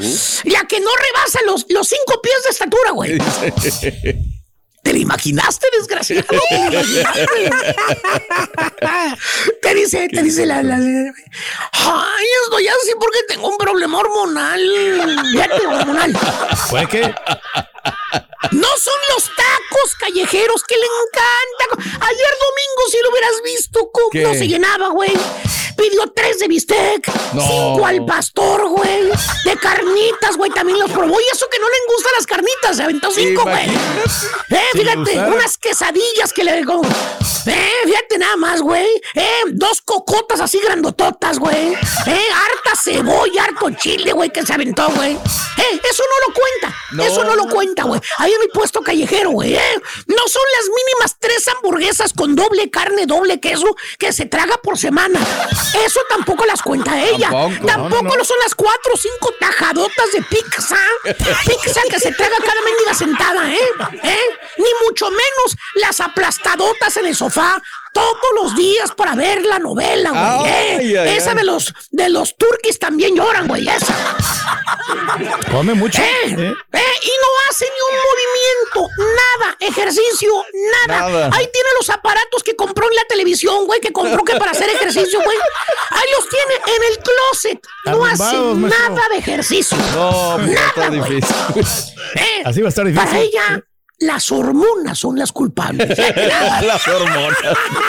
La que no rebasa los, los cinco pies de estatura, güey. <laughs> ¿Te lo imaginaste, desgraciado? <laughs> ¿Te dice, te dice la, la- la- Ay, estoy así porque tengo un problema hormonal. Fíjate, hormonal. ¿Fue qué? No son los tacos callejeros que le encanta. Ayer domingo, si lo hubieras visto, cómo ¿Qué? no se llenaba, güey. Pidió tres de bistec, No. cinco al pastor, güey. Carnitas, güey, también los probó. Y eso que no le gustan las carnitas, se aventó cinco, güey. Eh, fíjate, unas quesadillas que le como. Eh, fíjate nada más, güey. Eh, dos cocotas así grandototas, güey. Eh, harta cebolla, harto chile, güey, que se aventó, güey. Eh, eso no lo cuenta. No. Eso no lo cuenta, güey. Ahí en mi puesto callejero, güey. Eh. No son las mínimas tres hamburguesas con doble carne, doble queso que se traga por semana. Eso tampoco las cuenta ella. Tampoco. Tampoco No, no, lo son las cuatro o cinco de pizza. Pizza que se traga cada mendiga sentada, ¿eh? ¿eh? Ni mucho menos las aplastadotas en el sofá todos los días para ver la novela, güey. ¿eh? Ay, ay, esa ay. de los de los turquis también lloran, güey. Esa. Come mucho. ¿Eh? ¿eh? ¿Eh? Y no hace ni un movimiento, nada, ejercicio, nada. Nada. Ahí tiene los aparatos que compró en la televisión, güey, que compró que para hacer ejercicio, güey. Ahí los tiene en el closet. No hace nada de ejercicio. No, Nada, güey. difícil. ¿Eh? Así va a estar difícil. Para ella, las hormonas son las culpables. <laughs> Las hormonas.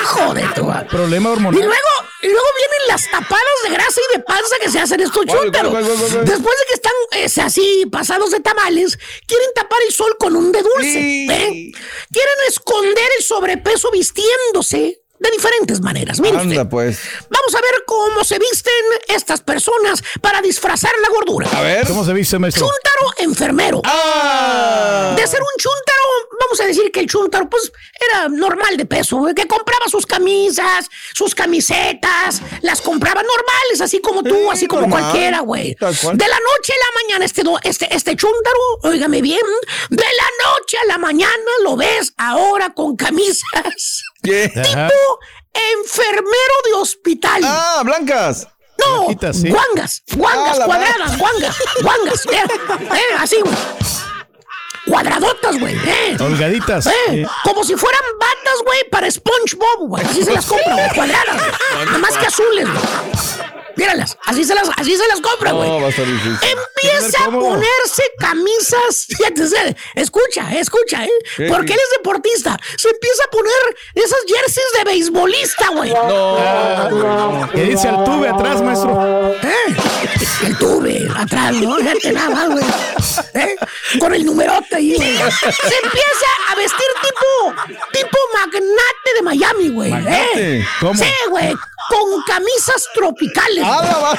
Joder, tú. va. Problema Y hormonal. luego, y luego vienen las tapadas de grasa y de panza que se hacen estos ¿Cuál, chúntaros. Después de que están eh, así pasados de tamales, quieren tapar el sol con un de dulce. Sí. ¿eh? Quieren esconder el sobrepeso vistiéndose de diferentes maneras. Mire usted. Anda, pues. Vamos a ver cómo se visten estas personas para disfrazar la gordura. A ver. ¿Cómo se viste, maestro? Chúntaro enfermero. ¡Ah! De ser un chúntaro, vamos a decir que el chúntaro, pues, era normal de peso, güey, que compraba sus camisas, sus camisetas, las compraba normales, así como tú, Sí, así como normal, cualquiera, güey. De la noche a la mañana, este, do- este, este chúntaro, óigame bien, de la noche a la mañana lo ves ahora con camisas ¿Qué? Ajá. tipo enfermero de hospital. Ah, blancas. No, Blanquitas, sí. guangas, guangas, Ah, cuadradas, guangas, guangas, eh, eh, así, güey. Cuadradotas, güey, eh. Holgaditas. Eh, como si fueran batas, güey, para SpongeBob, güey. Así se las compra, güey, cuadradas, güey. Nada más que azules, güey. Míralas, así se las, así se las compra, güey. No, va a estar difícil. Empieza a ponerse camisas. Fíjate, escucha, escucha, ¿eh? ¿Qué? Porque él es deportista. Se empieza a poner esas jerseys de beisbolista, güey. No. ¿Qué dice Altuve atrás, maestro? ¿Eh? El tuve atrás, ¿no? Fíjate nada más, güey. ¿Eh? Con el numerote ahí, güey. Se empieza a vestir tipo, tipo magnate de Miami, güey. ¿eh? ¿cómo? Sí, güey. Con camisas tropicales. Ah,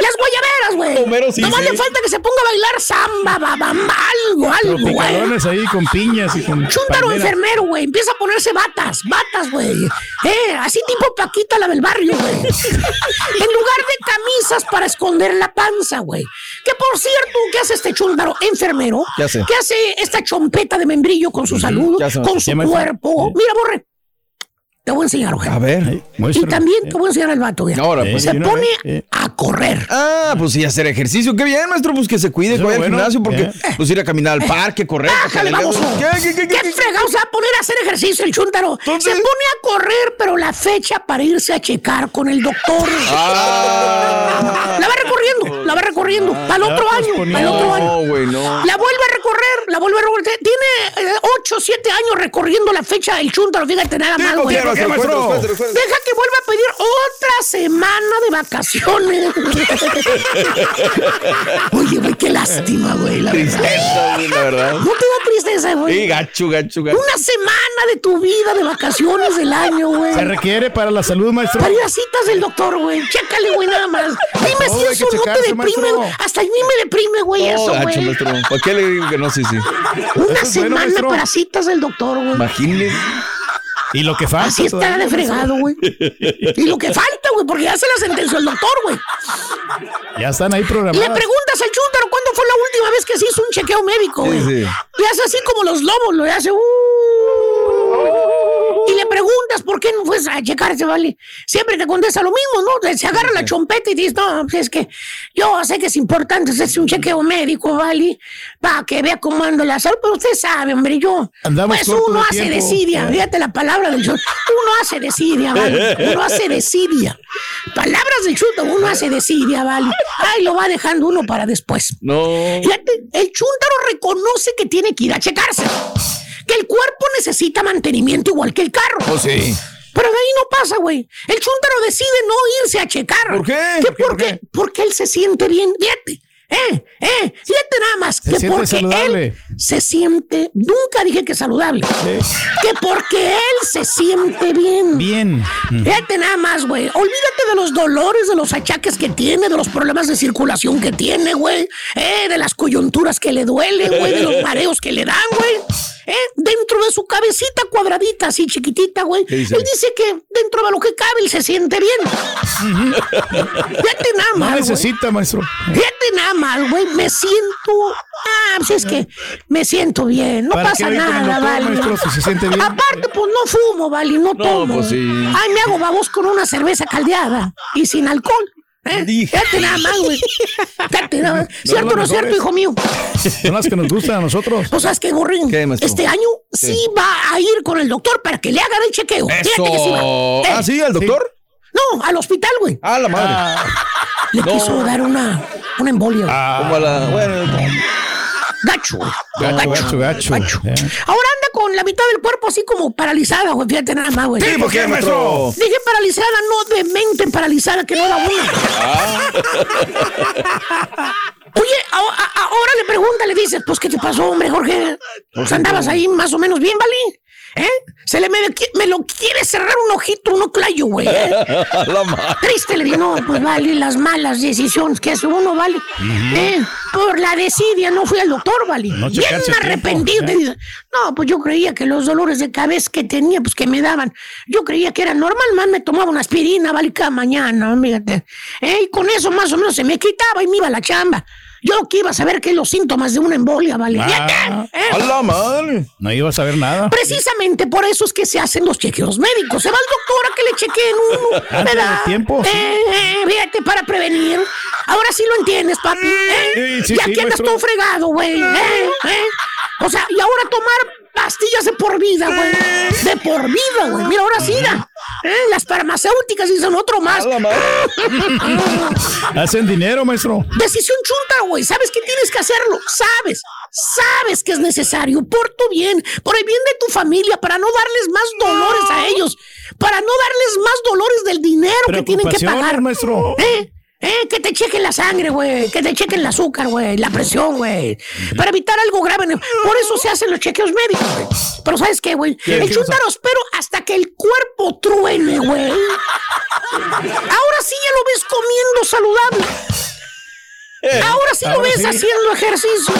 Las guayaberas, güey. Homero sí, Nomás sí. le falta que se ponga a bailar samba, babamba, algo, algo, güey. Ahí con piñas y con. Palmeras. enfermero, güey. Empieza a ponerse batas, batas, güey. Eh, así tipo Paquita, la del barrio, güey. <laughs> en lugar de camisas para esconder la panza, güey. Que por cierto, ¿qué hace este chúntaro enfermero? ¿Qué hace? ¿Qué hace esta chompeta de membrillo con su salud, con ¿Qué su cuerpo? Mira, borre. Te voy a enseñar, güey. A ver. Y Muéstrame. también te voy a enseñar al vato, güey. Ahora, pues. Se pone vez, eh. a correr. Ah, pues sí, hacer ejercicio. Qué bien, maestro. Pues que se cuide, que vaya al gimnasio, porque eh. pues ir a caminar al parque, correr. Bájale, vamos. ¿Qué, qué, qué, qué, ¿Qué qué? fregado se va a poner a hacer ejercicio el chúntaro? Se pone a correr, pero la fecha para irse a checar con el doctor. Ah. La va recorriendo, la va recorriendo. para el otro año, para el otro año. No, güey, no. La vuelve a recorrer, la vuelve a recorrer. Tiene 8 o 7 años recorriendo la fecha del chúntaro, fíjate nada más, güey. Deja que vuelva a pedir otra semana de vacaciones. <laughs> Oye, güey, qué lástima, güey, la. Tristeza, güey, la verdad. ¿No te da tristeza, güey? Sí, gacho, gacho, gacho. Una semana de tu vida de vacaciones del año, güey. Se requiere para la salud, maestro. Para citas del doctor, güey. Chécale, güey, nada más. Dime No, si eso no te deprime. güey. Hasta a mí me deprime, güey, No, eso, gacho, güey. maestro. ¿Para qué le digo que no? Sí, sí. Una Eso es bueno, semana para citas del doctor, güey. Imagínese. Y lo que falta. Así está de fregado, güey. Y lo que falta, güey, porque ya se la sentenció el doctor, güey. Ya están ahí Le programadas. preguntas al chúntaro cuándo fue la última vez que se hizo un chequeo médico, güey. Sí, sí. Le hace así como los lobos, lo hace. "Uh". Preguntas por qué no fues a checarse, ¿vale? Siempre te contesta lo mismo, ¿no? Se agarra la chompeta y dice, no, pues es que yo sé que es importante hacerse un chequeo médico, ¿vale? Para que vea cómo anda la salud, pero usted sabe, hombre, yo. Andamos pues uno hace tiempo. desidia, fíjate la palabra del chúntaro. Uno hace desidia, ¿vale? Uno hace desidia. Palabras del chúntaro, uno hace desidia, ¿vale? Ay, lo va dejando uno para después. No. Fíjate, el chúntaro reconoce que tiene que ir a checarse. Que el cuerpo necesita mantenimiento igual que el carro. Oh, sí. Pero de ahí no pasa, güey. El chúntaro decide no irse a checar. ¿Por qué? ¿Qué, ¿Por qué? Porque él se siente bien. Fíjate. Eh, eh, fíjate nada más Se que porque saludable. él se siente, nunca dije que saludable, que porque él se siente bien. Bien. Fíjate nada más, güey. Olvídate de los dolores, de los achaques que tiene, de los problemas de circulación que tiene, güey. Eh, de las coyunturas que le duelen, güey. De los mareos que le dan, güey. Eh, dentro de su cabecita cuadradita, así chiquitita, güey. Él dice que dentro de lo que cabe él se siente bien. Fíjate nada <laughs> No más. güey. necesita, maestro. Fíjate nada más, güey. Me siento. Ah, pues es que me siento bien. No ¿Para qué pasa nada, vale. maestro, si se siente bien? Aparte, pues no fumo, vale, no tomo. pues sí. Ay, me hago babos con una cerveza caldeada y sin alcohol. ¿Eh? Fíjate nada más, güey. Fíjate nada más. No, ¿Cierto o no cierto, hijo mío? Son las que nos gustan a nosotros. Pues sabes que, Gorrín, ¿Qué, este año sí va a ir con el doctor para que le hagan el chequeo. Fíjate que sí va. Eso. Eh, ¿Ah, sí? ¿Al doctor? No, al hospital, güey. Ah, la madre. Le no. quiso dar una, una embolia. güey. Como a la. Bueno, Gacho. Gacho, gacho, gacho. Ahora la mitad del cuerpo así como paralizada, güey. Fíjate nada más, güey. Sí, ¿por qué, maestro? Dije paralizada, no de mente paralizada, que no la una. Ah. Oye, a- a- ahora le pregunta, le dices, pues, ¿qué te pasó, hombre, Jorge? Pues andabas ahí más o menos bien, ¿vale? ¿Eh? Se le me, me lo quiere cerrar un ojito, un oclayo, güey. ¿eh? <laughs> Triste, le digo, no, pues vale, las malas decisiones que hace uno, vale. Eh, por la desidia no fui al doctor, vale. No Bien tiempo, arrepentido. ¿eh? No, pues yo creía que los dolores de cabeza que tenía, pues que me daban, yo creía que era normal, más me tomaba una aspirina, vale, cada mañana, fíjate. Eh, y con eso más o menos se me quitaba y me iba a la chamba. Yo que iba a saber que los síntomas de una embolia, vale. Ah. ¿eh? A la madre. No iba a saber nada. Precisamente por eso es que se hacen los chequeos médicos. Se va al doctor a que le chequeen uno. Antes ¿verdad? del tiempo. Eh, eh, fíjate, para prevenir. Ahora sí lo entiendes, papi. ¿eh? Sí, sí, ya sí, que andas todo fregado, güey. ¿eh? ¿eh? O sea, y ahora tomar pastillas de por vida, güey. De por vida, güey. Mira, ahora sí, da. ¿eh? Las farmacéuticas dicen otro más. <laughs> Hacen dinero, maestro. Decisión chunta, güey. Sabes que tienes que hacerlo. Sabes. Sabes que es necesario por tu bien, por el bien de tu familia, para no darles más dolores a ellos, para no darles más dolores del dinero que tienen que pagar. maestro. ¿Eh? ¿Eh? Que te chequen la sangre, güey. Que te chequen el azúcar, güey. La presión, güey. Para evitar algo grave. Por eso se hacen los chequeos médicos, güey. Pero ¿sabes qué, güey? ¿Qué chúntaro espero hasta que el cuerpo truene, güey. Ahora sí ya lo ves comiendo saludable. Ahora sí lo ves sí. haciendo ejercicio.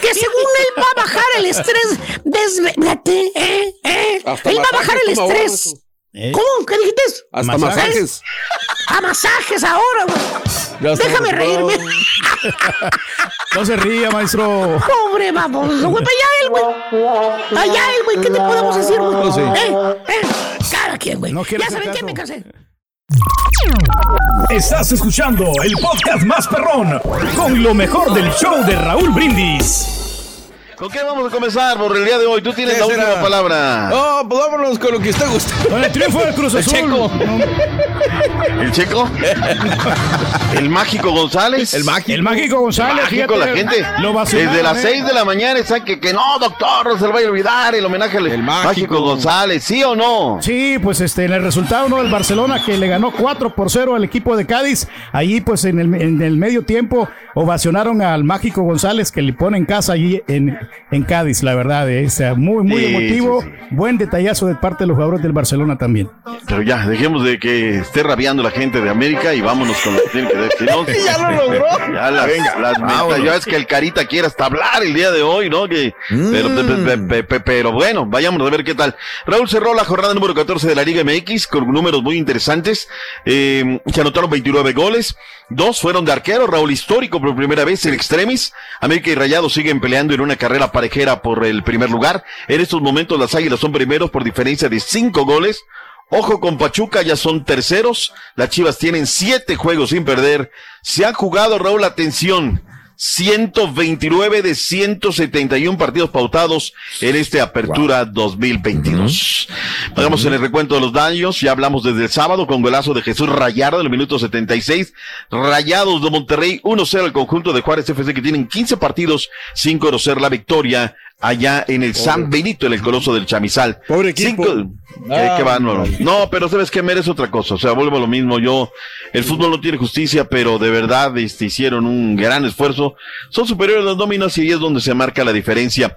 Que según él va a bajar el estrés. Desvélate, ¿eh? ¿eh? Hasta Él va a bajar el estrés. ¿Eh? ¿Cómo? ¿Qué dijiste? Hasta Masajes. masajes. A masajes ahora, güey. Déjame reírme. <laughs> No se ría, maestro. Pobre baboso, güey. Allá él, güey. Allá él, güey. ¿Qué te podemos decir, güey? Pues sí. ¿Eh? ¿Eh? Cada quien, güey. No ya saben que me casé. Estás escuchando el podcast más perrón con lo mejor del show de Raúl Brindis. ¿Con qué vamos a comenzar por el día de hoy? Tú tienes ¿Qué la será? última palabra. No, pues vámonos con lo que está gustando. Con el triunfo del Cruz El Azul. Checo. ¿El Checo? ¿El Mágico González? El mágico. El mágico González, Mágico, fíjate, la gente. Lo vacilaron, Desde las ¿eh? 6 de la mañana están que, que no, doctor, no se le vaya a olvidar el homenaje al El Mágico. Mágico. González, ¿sí o no? Sí, pues este, en el resultado ¿no? del Barcelona que le ganó 4 por 0 al equipo de Cádiz. Allí, pues en el, en el medio tiempo, ovacionaron al mágico González que le pone en casa allí en, en Cádiz, la verdad. eh. O sea, muy, muy Sí, emotivo. sí, sí. Buen detallazo de parte de los jugadores del Barcelona también. Pero ya, dejemos de que esté rabiando la gente de América y vámonos con lo que tiene que decir. ¿no? <laughs> Ya lo logró. Ya las, las mentas- ya es que el Carita quiere hasta hablar el día de hoy, ¿no? Que, pero, pe- pe- pe- pe- pero bueno, vayamos a ver qué tal. Raúl cerró la jornada número 14 de la Liga MX con números muy interesantes. Eh, se anotaron 29 goles. Dos fueron de arquero, Raúl histórico por primera vez en extremis. América y Rayados siguen peleando en una carrera parejera por el primer lugar. En estos momentos las Águilas son primeros por diferencia de cinco goles. Ojo con Pachuca, ya son terceros. Las Chivas tienen siete juegos sin perder. Se han jugado, Raúl, atención. 129 de 171 partidos pautados en esta apertura 2022. Vamos en el recuento de los daños. Ya hablamos desde el sábado con golazo de Jesús Rayardo en el minuto 76. Rayados de Monterrey 1-0 al conjunto de Juárez FC que tienen 15 partidos sin conocer la victoria allá en el San Benito, en el Coloso del Chamizal. Pobre equipo. Cinco- Eh, qué bárbaro. No, pero sabes que merece otra cosa. O sea, vuelvo a lo mismo. Yo, el fútbol no tiene justicia, pero de verdad este, hicieron un gran esfuerzo. Son superiores los dominos y ahí es donde se marca la diferencia.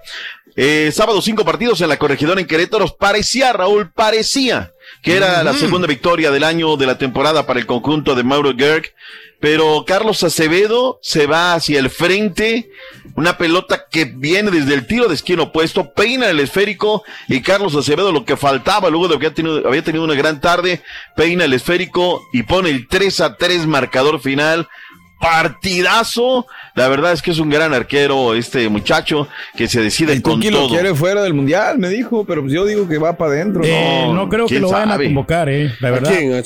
Eh, sábado cinco partidos en la corregidora en Querétaro. Parecía, Raúl, parecía que era la segunda victoria del año de la temporada para el conjunto de Mauro Gerg. Pero Carlos Acevedo se va hacia el frente, una pelota que viene desde el tiro de esquina opuesto, peina el esférico y Carlos Acevedo lo que faltaba luego de que había tenido, había tenido una gran tarde, peina el esférico y pone el 3 a 3 marcador final. Partidazo. La verdad es que es un gran arquero este muchacho que se decide con Tuki lo todo. quiere fuera del mundial, me dijo, pero pues yo digo que va para adentro. Eh, no, creo que ¿quién lo vayan sabe? a convocar, eh. La ¿A verdad. quién? ¿A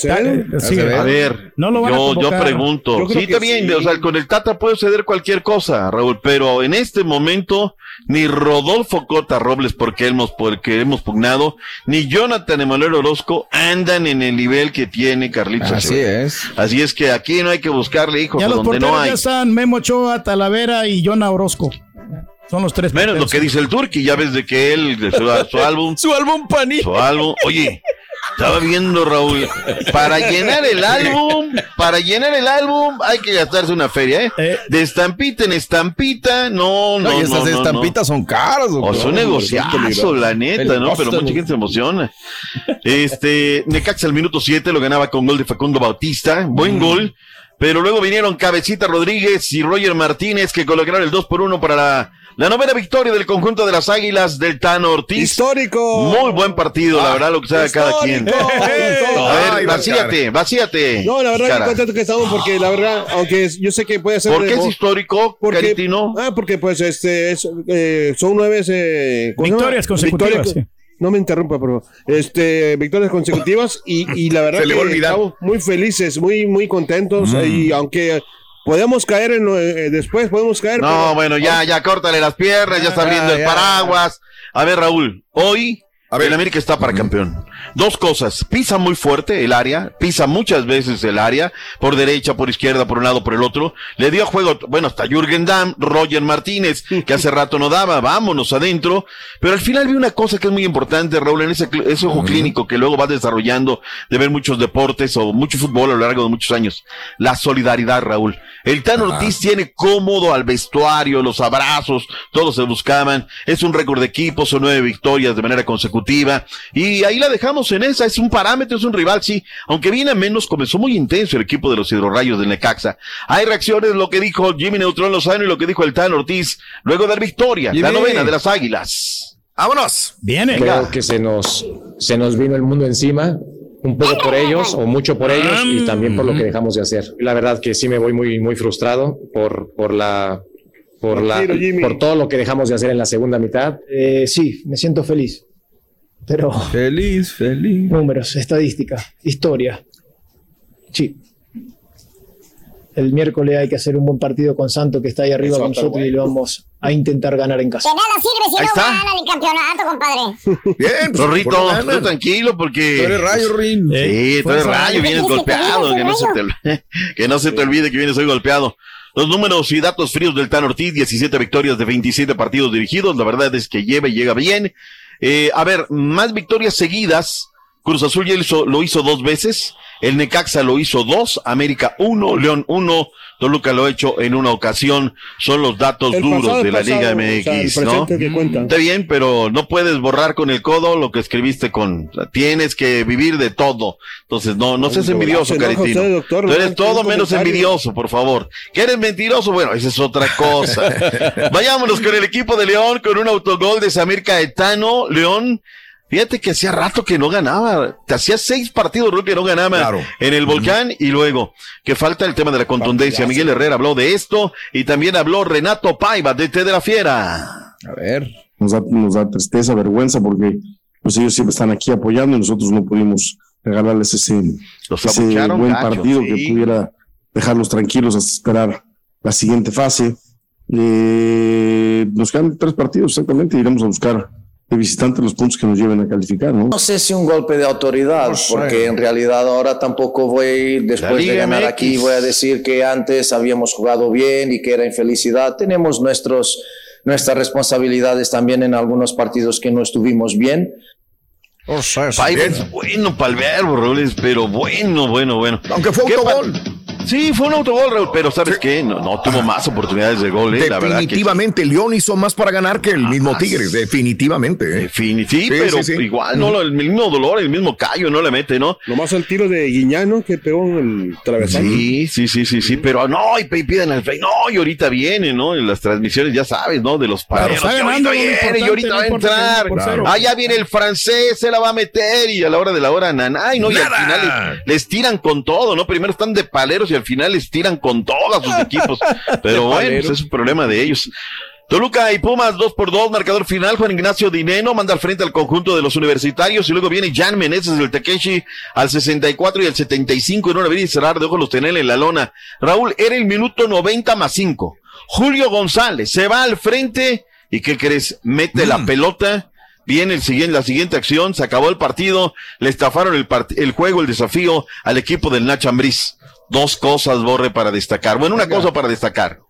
sí. A ver, No lo van a yo, yo convocar. pregunto. Yo creo sí, sí. o sea, con el Tata puede suceder cualquier cosa, Raúl, pero en este momento ni Rodolfo Cota Robles, porque hemos, porque hemos pugnado, ni Jonathan Emanuel Orozco andan en el nivel que tiene Carlitos Así es. Así es que aquí no hay que buscarle hijos Ya a los porteros no hay. ya están Memo Ochoa, Talavera y Jonah Orozco. Son los tres Menos lo que dice el Turqui, ya ves de que él, de su, su álbum, <laughs> Su álbum Pani. su álbum, oye, estaba viendo Raúl, para llenar el álbum, para llenar el álbum hay que gastarse una feria, ¿eh? Eh. De estampita en estampita, no, no, No, y esas no, no. estampitas son caras. O doctor. son Son negociazo, peligrosas. la neta, El ¿no? Pero mucha gente se emociona. Este, Necaxa al minuto 7 lo ganaba con gol de Facundo Bautista, buen gol, pero luego vinieron Cabecita Rodríguez y Roger Martínez que colocaron el 2 por 1 para la, la novena victoria del conjunto de las Águilas del Tano Ortiz. Histórico. Muy buen partido, la verdad, lo que sabe cada quien. <laughs> A ver, Ay, vacíate, vacíate. No, la verdad Cara. que contento que estamos porque la verdad, aunque yo sé que puede ser ¿Por qué es histórico, porque, Caritino? Ah, porque pues este es, eh, son nueve eh. Victorias consecutivas, Victorias- sí. No me interrumpa, por favor. Este, victorias consecutivas y, y la verdad que estamos muy felices, muy muy contentos Mm. y aunque podemos caer en lo- eh, después podemos caer. No, pero- bueno, ya, ya, córtale las piernas, ya está Ya, abriendo el ya. paraguas. A ver, Raúl, hoy A ver. el América está para campeón. Dos cosas, pisa muy fuerte el área, pisa muchas veces el área, por derecha, por izquierda, por un lado, por el otro. Le dio juego, bueno, hasta Jürgen Damm, Roger Martínez, que hace rato no daba, vámonos adentro. Pero al final vi una cosa que es muy importante, Raúl, en ese, ese ojo clínico que luego vas desarrollando de ver muchos deportes o mucho fútbol a lo largo de muchos años. La solidaridad, Raúl. El Tan Ortiz tiene cómodo al vestuario, los abrazos, todos se buscaban. Es un récord de equipo, son nueve victorias de manera consecutiva. Y ahí la dejamos en esa. Es un parámetro, es un rival, sí. Aunque viene a menos, comenzó muy intenso el equipo de los hidrorrayos del Necaxa. Hay reacciones, lo que dijo Jimmy Neutrón Lozano y lo que dijo el Tan Ortiz, luego de dar victoria, la novena de las águilas. ¡Vámonos! Viene. Venga. que se nos, se nos vino el mundo encima, un poco por ellos o mucho por ellos y también por lo que dejamos de hacer. La verdad que sí me voy muy, muy frustrado por, por la, por la, por todo lo que dejamos de hacer en la segunda mitad. Eh, sí, me siento feliz. Pero Feliz, feliz. números, estadística, historia. Sí. El miércoles hay que hacer un buen partido con Santo que está ahí arriba con nosotros y le vamos a intentar ganar en casa. De nada sirve si Ahí no está. ganan el campeonato, compadre. <laughs> Bien, pues, Rorrito, por lo tú tranquilo porque... Tú eres rayo, Rin. Sí, tú eres rayo, vienes que golpeado, <laughs> que no, se te, que no se te olvide que vienes hoy golpeado. Los números y datos fríos del Tan Ortiz, 17 victorias de 27 partidos dirigidos, la verdad es que lleva y llega bien. Eh, a ver, más victorias seguidas, Cruz Azul ya hizo- lo hizo dos veces, el Necaxa lo hizo dos, América uno, León uno, Toluca lo ha hecho en una ocasión, son los datos El duros pasado de la pasado, Liga o sea, el MX, ¿no? Está bien, pero no puedes borrar con el codo lo que escribiste con. tienes que vivir de todo. Entonces, no, no seas envidioso, Caritino. usted, doctor, Tú no eres todo menos comentario. envidioso, por favor. ¿Que eres mentiroso? Bueno, esa es otra cosa. <laughs> Vayámonos con el equipo de León, con un autogol de Samir Caetano. León. Fíjate que hacía rato que no ganaba. Te hacía seis partidos Raúl, que no ganaba Claro. en el volcán y luego que falta el tema de la contundencia. Miguel Herrera habló de esto y también habló Renato Paiva de T de la Fiera. A ver. nos da, nos da tristeza, vergüenza, porque pues ellos siempre están aquí apoyando y nosotros no pudimos regalarles ese, ese buen partido sí. que pudiera dejarlos tranquilos hasta esperar la siguiente fase. Eh, nos quedan tres partidos exactamente, iremos a buscar de visitante los puntos que nos lleven a calificar, ¿no? No sé si un golpe de autoridad, porque en realidad ahora tampoco voy, después de ganar MX. aquí, voy a decir que antes habíamos jugado bien y que era infelicidad. Tenemos nuestros nuestras responsabilidades también en algunos partidos que no estuvimos bien. Paiva es bueno para el verbo, Raúl, pero bueno, bueno, bueno. Aunque fue ¿Qué autogol. Sí, fue un autogol, Raúl, pero ¿sabes qué? No, no tuvo más oportunidades de gol, eh, la verdad que Definitivamente, León hizo más para ganar que el mismo Tigres, definitivamente. ¿eh? Sí, pero igual, no, el mismo dolor, el mismo callo no le mete, ¿no? Nomás el tiro de Guiñano que pegó en el travesaño. Sí, sí, sí, sí, sí, pero no, y piden al fe, no, y ahorita viene, ¿no? En las transmisiones, ya sabes, ¿no? De los Claro, pareros, está y ganando, ahorita viene, y ahorita no va a entrar. por cero. Ah, ya viene el francés, se la va a meter, y a la hora de la hora, nanay, ¿no? Y al final les, les tiran con todo, ¿no? Primero están de paleros y al final les tiran con todos sus equipos. <laughs> Pero bueno, pues es un problema de ellos. Toluca y Pumas, dos por dos, marcador final. Juan Ignacio Dineno manda al frente al conjunto de los universitarios y luego viene Jan Meneses del Takeshi al 64 y al 75 en una abrir y cerrar de ojos los tener en la lona. Raúl, era el minuto 90 más 5. Julio González se va al frente y ¿qué crees? Mete la pelota. Viene el siguiente, la siguiente acción, se acabó el partido, le estafaron el, part- el juego, el desafío al equipo del Nacho Ambriz. Dos cosas, Borre, para destacar. Bueno, una cosa para destacar.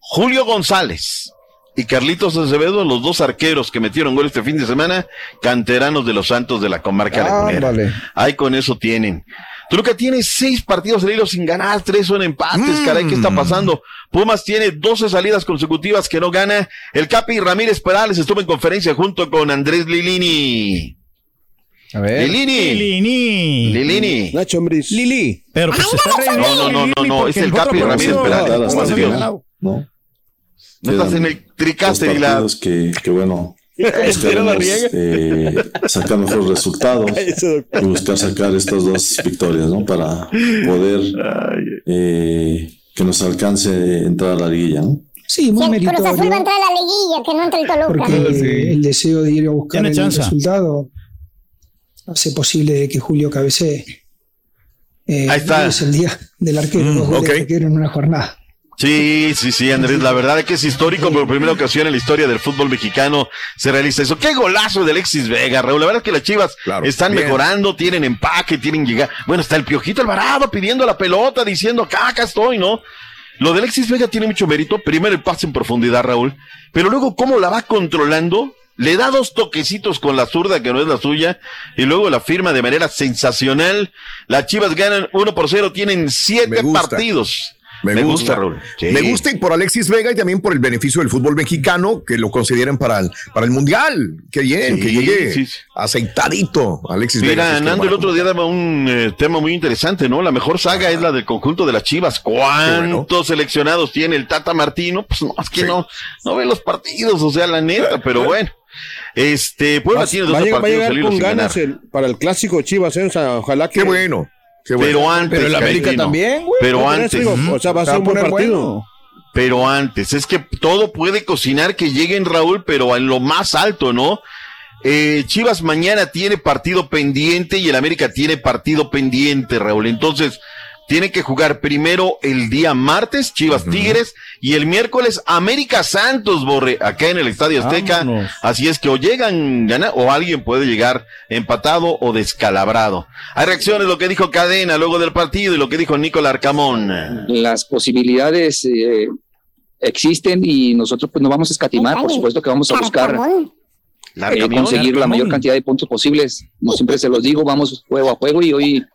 Julio González y Carlitos Acevedo, los dos arqueros que metieron gol este fin de semana, canteranos de los Santos de la comarca lagunera. Ándale. Ahí con eso tienen. Toluca tiene seis partidos al hilo sin ganar, tres son empates, caray, ¿qué está pasando? Pumas tiene 12 salidas consecutivas que no gana. El Capi Ramírez Perales estuvo en conferencia junto con Andrés Lilini. A ver. Lilini. Lilini. Lilini. Nacho Ambriz. Lili. Pero pues se está reviviendo No, no, no, no, no, es el Capi Ramírez Perales. Ganado. ¿no? No estás en el tricaster y la... que, que bueno, <laughs> riega. eh, sacar mejores resultados <laughs> y buscar sacar estas dos victorias, ¿no? Para poder eh, que nos alcance entrar a la liguilla, ¿no? Sí, Sí, muy el Cruz Azul va a entrar a la liguilla, que no entre el Toluca. Porque el deseo de ir a buscar el chance. resultado hace posible que Julio cabecee. Eh, Ahí está. Es el día del arquero, Mm, dos goles ok. de arquero en una jornada. Sí, sí, sí, Andrés, la verdad es que es histórico, por primera ocasión en la historia del fútbol mexicano se realiza eso. ¡Qué golazo de Alexis Vega, Raúl! La verdad es que las chivas están bien. mejorando, tienen empaque, tienen llegar. Bueno, está el Piojito Alvarado pidiendo la pelota, diciendo, acá, acá estoy, ¿no? Lo de Alexis Vega tiene mucho mérito. Primero el pase en profundidad, Raúl. Pero luego, ¿cómo la va controlando? Le da dos toquecitos con la zurda, que no es la suya, y luego la firma de manera sensacional. Las chivas ganan 1 por 0, tienen siete Me gusta. partidos. Me, gusta, Raúl. Sí. Me gusta y por Alexis Vega y también por el beneficio del fútbol mexicano que lo consideran para el, para el mundial. Qué bien, Sí, que llegue sí, aceitadito Alexis Mira, Vega. Nando el otro día daba un eh, tema muy interesante, ¿no? La mejor saga es la del conjunto de las Chivas. ¿Cuántos seleccionados tiene el Tata Martino? Pues no, es que no, no ve los partidos, o sea, la neta, pero bueno. Este, Puebla Va, tiene dos llegar, va a partidos llegar con ganas el- para el clásico Chivas, ¿eh? O sea, ojalá que. Qué bueno. Qué bueno. Pero antes. Pero el América también, güey. Pero antes. digo, o sea, va a ser un buen partido. bueno. Pero antes, es que todo puede cocinar que lleguen Raúl, pero en lo más alto, ¿no? Eh, Chivas mañana tiene partido pendiente y el América tiene partido pendiente, Raúl. Entonces, tiene que jugar primero el día martes, Chivas Tigres, y el miércoles América Santos, Borre, acá en el Estadio Azteca. Vámonos. Así es que o llegan ganar, o alguien puede llegar empatado o descalabrado. Hay reacciones, lo que dijo Cadena luego del partido y lo que dijo Nicolás Arcamón. las posibilidades eh, existen y nosotros pues no vamos a escatimar, por supuesto que vamos a buscar La eh, conseguir la mayor cantidad de puntos posibles. Como siempre se los digo, vamos juego a juego y hoy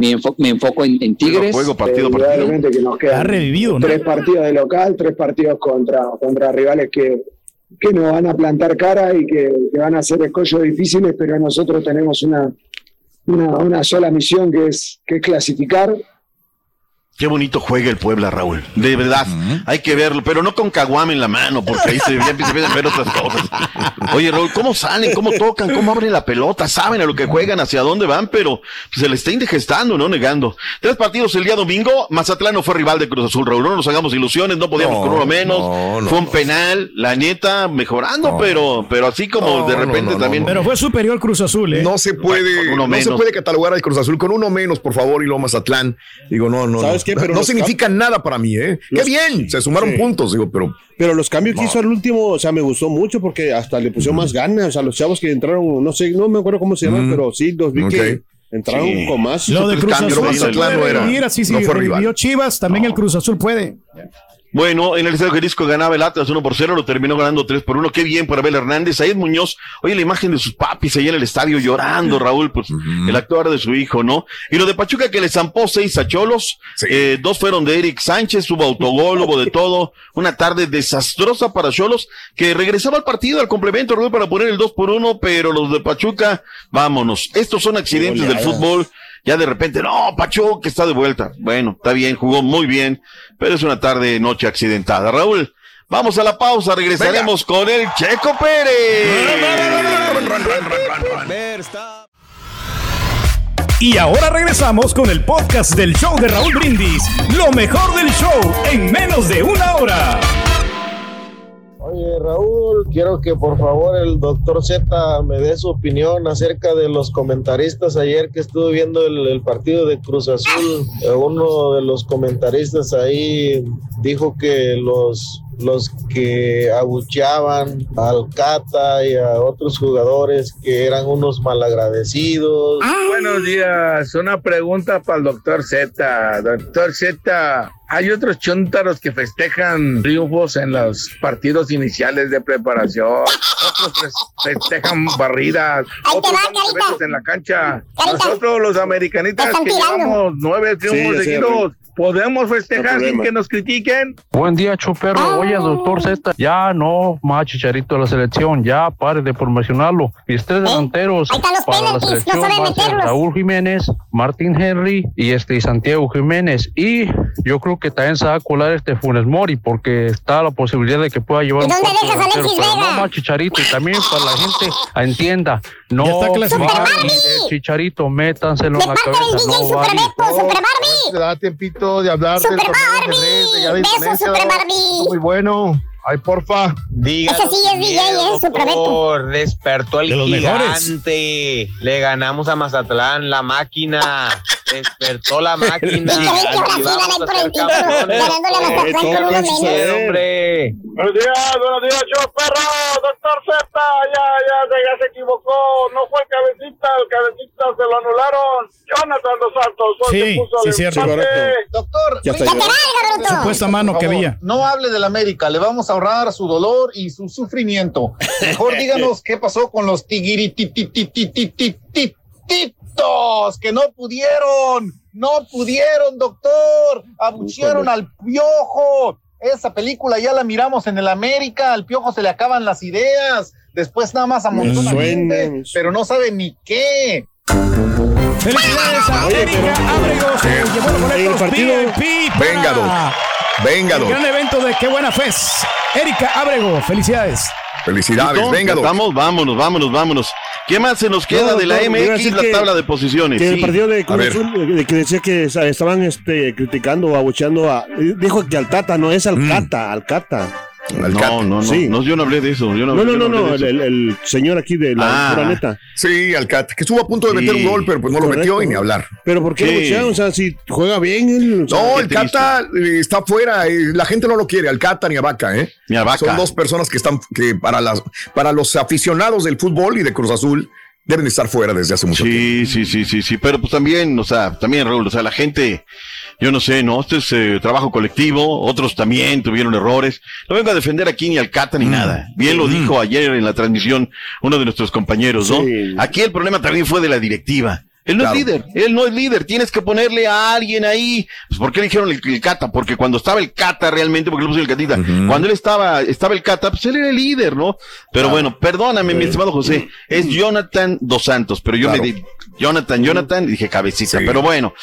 me, enfo- me enfoco en, en Tigres. Juego, partido, Eh, partido. Que nos quedan Ha revivido, ¿no? tres partidos de local, tres partidos contra, contra rivales que, que nos van a plantar cara y que, que van a hacer escollos difíciles, pero nosotros tenemos una, una, una sola misión que es, que es clasificar. Qué bonito juega el Puebla, Raúl. De verdad, hay que verlo, pero no con caguame en la mano, porque ahí se, ya empiezan a ver otras cosas. Oye, Raúl, ¿cómo salen? ¿Cómo tocan? ¿Cómo abren la pelota? Saben a lo que juegan, hacia dónde van, pero se le está indigestando, no negando. Tres partidos el día domingo. Mazatlán no fue rival de Cruz Azul, Raúl. No nos hagamos ilusiones, no podíamos No, con uno menos. no, no, fue un penal, la neta, mejorando, pero, pero así como No, de repente no, no, también. Pero fue superior Cruz Azul, ¿eh? No se puede, uno no se puede catalogar al Cruz Azul con uno menos, por favor, y lo Mazatlán. Digo, no, no, ¿Sabes no. Qué? Pero no los significa nada para mí, ¿eh? Los- Qué bien, se sumaron Sí. puntos, digo, pero Pero los cambios que No. hizo al último, o sea, me gustó mucho porque hasta le pusieron más ganas. O sea, los chavos que entraron, no sé, no me acuerdo cómo se llaman, pero sí, los vi Ok. que entraron Sí. con más. Lo de Cruz Azul se Mazatlán puede no era- revivir, así no rival. Chivas, también el Cruz Azul puede. Bueno, en el Estadio Jalisco ganaba el Atlas 1 por 0, lo terminó ganando 3 por 1. Qué bien por Abel Hernández. Ahí Muñoz, oye la imagen de sus papis ahí en el estadio llorando, Raúl, pues el actuar de su hijo, ¿no? Y lo de Pachuca que le zampó seis a Cholos, eh, dos fueron de Eric Sánchez, hubo autogol, hubo de todo. Una tarde desastrosa para Cholos, que regresaba al partido, al complemento, Raúl, para poner el 2 por 1, pero los de Pachuca, vámonos. Estos son accidentes del fútbol ya de repente, no, Pachuca está de vuelta. Bueno, está bien, jugó muy bien, pero es una tarde, noche accidentada. Raúl, vamos a la pausa, regresaremos con el Checo Pérez. Y ahora regresamos con el podcast del show de Raúl Brindis. Lo mejor del show en menos de una hora. Raúl, quiero que por favor el doctor Z me dé su opinión acerca de los comentaristas. Ayer que estuve viendo el, el partido de Cruz Azul, eh, uno de los comentaristas ahí dijo que los los que abucheaban al Cata y a otros jugadores que eran unos malagradecidos. Buenos días, una pregunta para el doctor Z. Doctor Z, hay otros chuntaros que festejan triunfos en los partidos iniciales de preparación, otros fes- festejan barridas, otros dan besos en la cancha. Nosotros los americanistas que llevamos nueve triunfos Sí, sí, seguidos, ¿podemos festejar sin que nos critiquen? Buen día, Choperro. Oye, doctor Z, ya no más chicharito de la selección, ya pare de promocionarlo. Mis tres delanteros para la selección ser Raúl Jiménez, Martín Henry y este y Santiago Jiménez. Y yo creo que también se va a colar este Funes Mori porque está la posibilidad de que pueda llevar ¿Y un dónde dejas a delantero, Alexis pero Vega? no más chicharito y también para la gente entienda, no Ya está va chicharito, métanselo en la cabeza, no va a ir. Super Da tiempito de hablar Super del torneo de ajedrez de Indonesia, Super. Barbie. Muy bueno. Ay, porfa. Ese sí es DJ, ¿eh? Super Beto. Despertó el De los mejores. gigante. Le ganamos a Mazatlán, la máquina. Despertó la máquina. Y que ven que ahora sí van a ir por el título, ganándole a Mazatlán con uno menos. hombre. Buenos días, buenos días, yo perro, doctor Z, ya, ya, se, ya se equivocó, no fue el cabecita, el cabecita se lo anularon, Jonathan Dos Santos fue el Sí, que puso sí, el cierto. empate. Doctor, Ya. Supuesta mano que había. No hable del América, le vamos a ahorrar su dolor y su sufrimiento. Mejor díganos qué pasó con los que no pudieron, no pudieron, doctor. Abuchearon al piojo. Esa película ya la miramos en el América, al piojo se le acaban las ideas. Después nada más amontona gente, pero no sabe ni qué. Felicidades a Oye, Erika pero- Ábrego, se Sí. llevó los boletos VIP Venga. Venga, el gran evento de Qué Buena Fez. Erika Ábrego, felicidades. Felicidades, venga. Estamos, vámonos, vámonos, vámonos. ¿Qué más se nos queda No, de la no, MX, la que- tabla de posiciones? Que el Sí. partido de A Cruz ver. Azul, de que decía que estaban este, criticando o abucheando a. Dijo que al Tata, no es al Mm. Cata, al. No, no, no, Sí. no, yo no hablé de eso. Yo no, No, no, yo no, el, eso. el- el señor aquí de la Ah. pura neta. Sí, Alcat, que estuvo a punto de meter Sí, un gol, pero pues no lo metió y ni hablar. Pero ¿por qué lo Sí. abuchearon? O sea, si juega bien él. o sea, No, el. Cata eh, está fuera, eh, la gente no lo quiere, al Cata ni a Vaca, ¿eh? Ni a Vaca. Son dos personas que están, que para las, para los aficionados del fútbol y de Cruz Azul, deben de estar fuera desde hace mucho Sí, sí, sí, sí, sí, pero pues también, o sea, también Raúl, o sea, la gente, yo no sé, ¿no? Esto es eh, trabajo colectivo, otros también tuvieron errores. No vengo a defender aquí ni al Cata ni Mm. nada. Bien lo dijo ayer en la transmisión uno de nuestros compañeros, ¿no? Sí. Aquí el problema también fue de la directiva. Él no Claro. es líder, él no es líder, tienes que ponerle a alguien ahí. Pues ¿por qué le dijeron el, el Cata? Porque cuando estaba el Cata realmente, porque le pusieron el Catita, cuando él estaba, estaba el Cata, pues él era el líder, ¿no? Pero bueno, perdóname, mi estimado José, es Jonathan Dos Santos, pero yo Claro. me di Jonathan, Jonathan, y dije cabecita, pero bueno,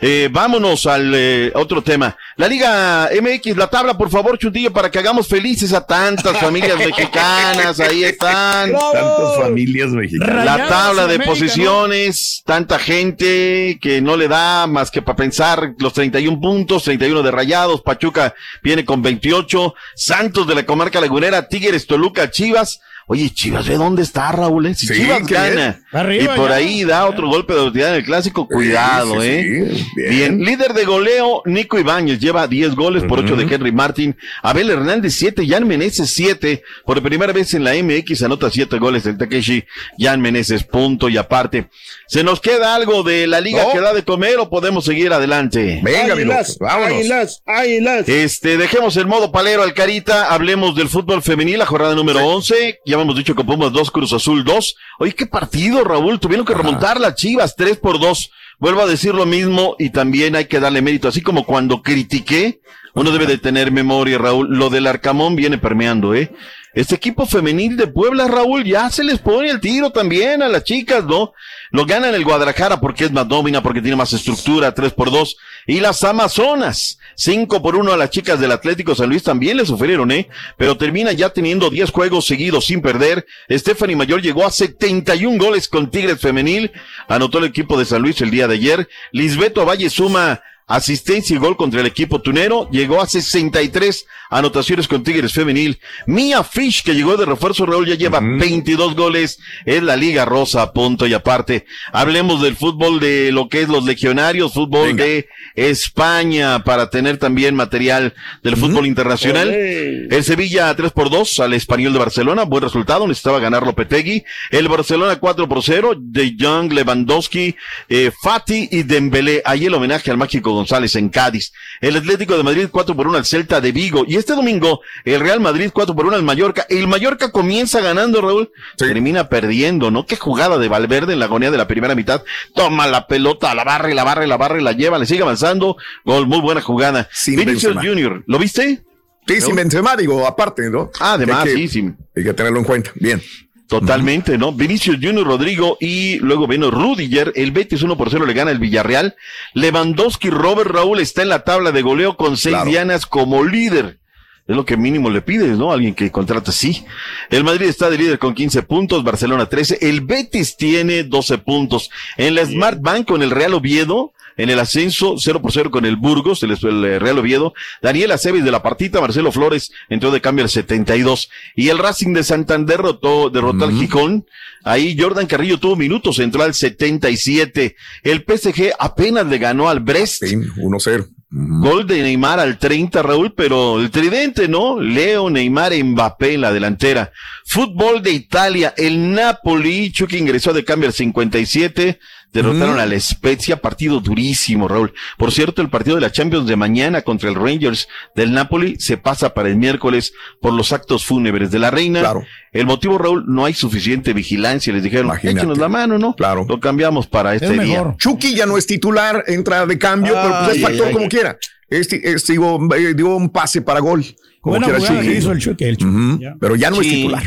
eh, vámonos al eh, otro tema. La Liga MX, la tabla, por favor, Chutillo, para que hagamos felices a tantas familias <laughs> mexicanas, ahí están. Tantas familias mexicanas. La tabla de América, ¿no? posiciones, tanta gente que no le da más que para pensar los 31 puntos, 31 de Rayados, Pachuca viene con 28, Santos de la comarca lagunera, Tigres, Toluca, Chivas, Oye, Chivas, ve dónde está Raúl. ¿eh? Si Sí, Chivas gana. Arriba y por ya. ahí da otro golpe de autoridad en el clásico, cuidado, sí, ¿eh? sí, bien. bien. líder de goleo, Nico Ibáñez lleva 10 goles por 8 de Henry Martin. Abel Hernández 7, Jan Meneses 7. Por primera vez en la MX anota 7 goles el Takeshi. Jan Meneses, punto y aparte. ¿Se nos queda algo de la liga No. que da de comer o podemos seguir adelante? Venga, águilas, vámonos. águilas, águilas. Este, dejemos el modo palero al carita, hablemos del fútbol femenil, la jornada número 11, ya hemos dicho que Pumas 2, Cruz Azul 2. Oye, qué partido, Raúl, tuvieron que remontar las Chivas 3 por 2. Vuelvo a decir lo mismo y también hay que darle mérito, así como cuando critiqué, uno debe de tener memoria, Raúl, lo del Arcamón viene permeando, ¿eh? Este equipo femenil de Puebla, Raúl, ya se les pone el tiro también a las chicas, ¿no? Lo ganan el Guadalajara porque es más nómina, porque tiene más estructura, 3 por 2. Y las Amazonas, 5 por 1 a las chicas del Atlético San Luis también le sufrieron, ¿eh? Pero termina ya teniendo 10 juegos seguidos sin perder. Stephanie Mayor llegó a 71 goles con Tigres Femenil. Anotó el equipo de San Luis el día de ayer. Lisbeto Valle suma asistencia y gol contra el equipo tunero, llegó a 63 anotaciones con Tigres Femenil. Mia Fish, que llegó de refuerzo, Raúl, ya lleva 22 goles en la Liga Rosa, punto y aparte. Hablemos del fútbol de lo que es los legionarios, fútbol de España, para tener también material del fútbol internacional. El Sevilla 3 por 2 al Español de Barcelona, buen resultado, necesitaba ganar Lopetegui. El Barcelona 4 por 0, De Jong, Lewandowski, eh, Fati y Dembélé. Ahí el homenaje al mágico González en Cádiz. El Atlético de Madrid 4 por 1 al Celta de Vigo. Y este domingo, el Real Madrid 4 por 1 al Mallorca. El Mallorca comienza ganando, Raúl. Termina perdiendo, ¿no? Qué jugada de Valverde en la agonía de la primera mitad. Toma la pelota, la barra y la barra y la barra y la lleva, le sigue avanzando. Gol, muy buena jugada. Vinicius Benzema. Junior, ¿lo viste? Sí, sin Benzema, digo, aparte, ¿no? Ah, además, que- sí, sí. Hay que tenerlo en cuenta. Bien. Totalmente, ¿no? Vinicius Junior Rodrigo y luego vino Rudiger. El Betis 1 por 0 le gana el Villarreal. Lewandowski, Robert Raúl está en la tabla de goleo con seis Claro. dianas como líder. Es lo que mínimo le pides, ¿no? Alguien que contrata así. El Madrid está de líder con 15 puntos, Barcelona 13. El Betis tiene 12 puntos. En la Smart Bank con el Real Oviedo, en el ascenso 0 por 0 con el Burgos, el, el eh, Real Oviedo. Daniel Aceves de la partita, Marcelo Flores entró de cambio al 72. Y el Racing de Santander derrotó, derrotó al Gijón. Ahí Jordan Carrillo tuvo minutos, entró al 77. El PSG apenas le ganó al Brest. 1-0. Gol de Neymar al 30, Raúl, pero el tridente, ¿no? Leo, Neymar, Mbappé en la delantera. Fútbol de Italia, el Napoli, Chucky ingresó de cambio al 57, derrotaron Mm. a la Spezia, partido durísimo, Raúl. Por cierto, el partido de la Champions de mañana contra el Rangers del Napoli se pasa para el miércoles por los actos fúnebres de la reina. El motivo, Raúl, no hay suficiente vigilancia, les dijeron, Imagínate. échenos la mano, ¿no? Claro. Lo cambiamos para este día. Chucky ya no es titular, entra de cambio, pero pues es Ay, factor ay, como ay. quiera. Este, este digo, eh, dio un pase para gol. Como Buena quiera jugada Chucky. que hizo el Chucky, el Chucky. Pero ya no es Sí. titular.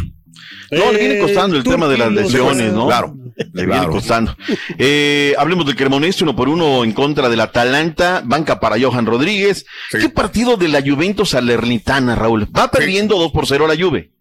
No, le viene costando el tema de las lesiones, ¿no? Claro. Le viene costando. Eh, hablemos del Cremonese, uno por uno en contra del Atalanta, banca para Johan Rodríguez. ¿Qué partido de la Juventus Salernitana, Raúl? Va perdiendo 2 por 0 la Juve.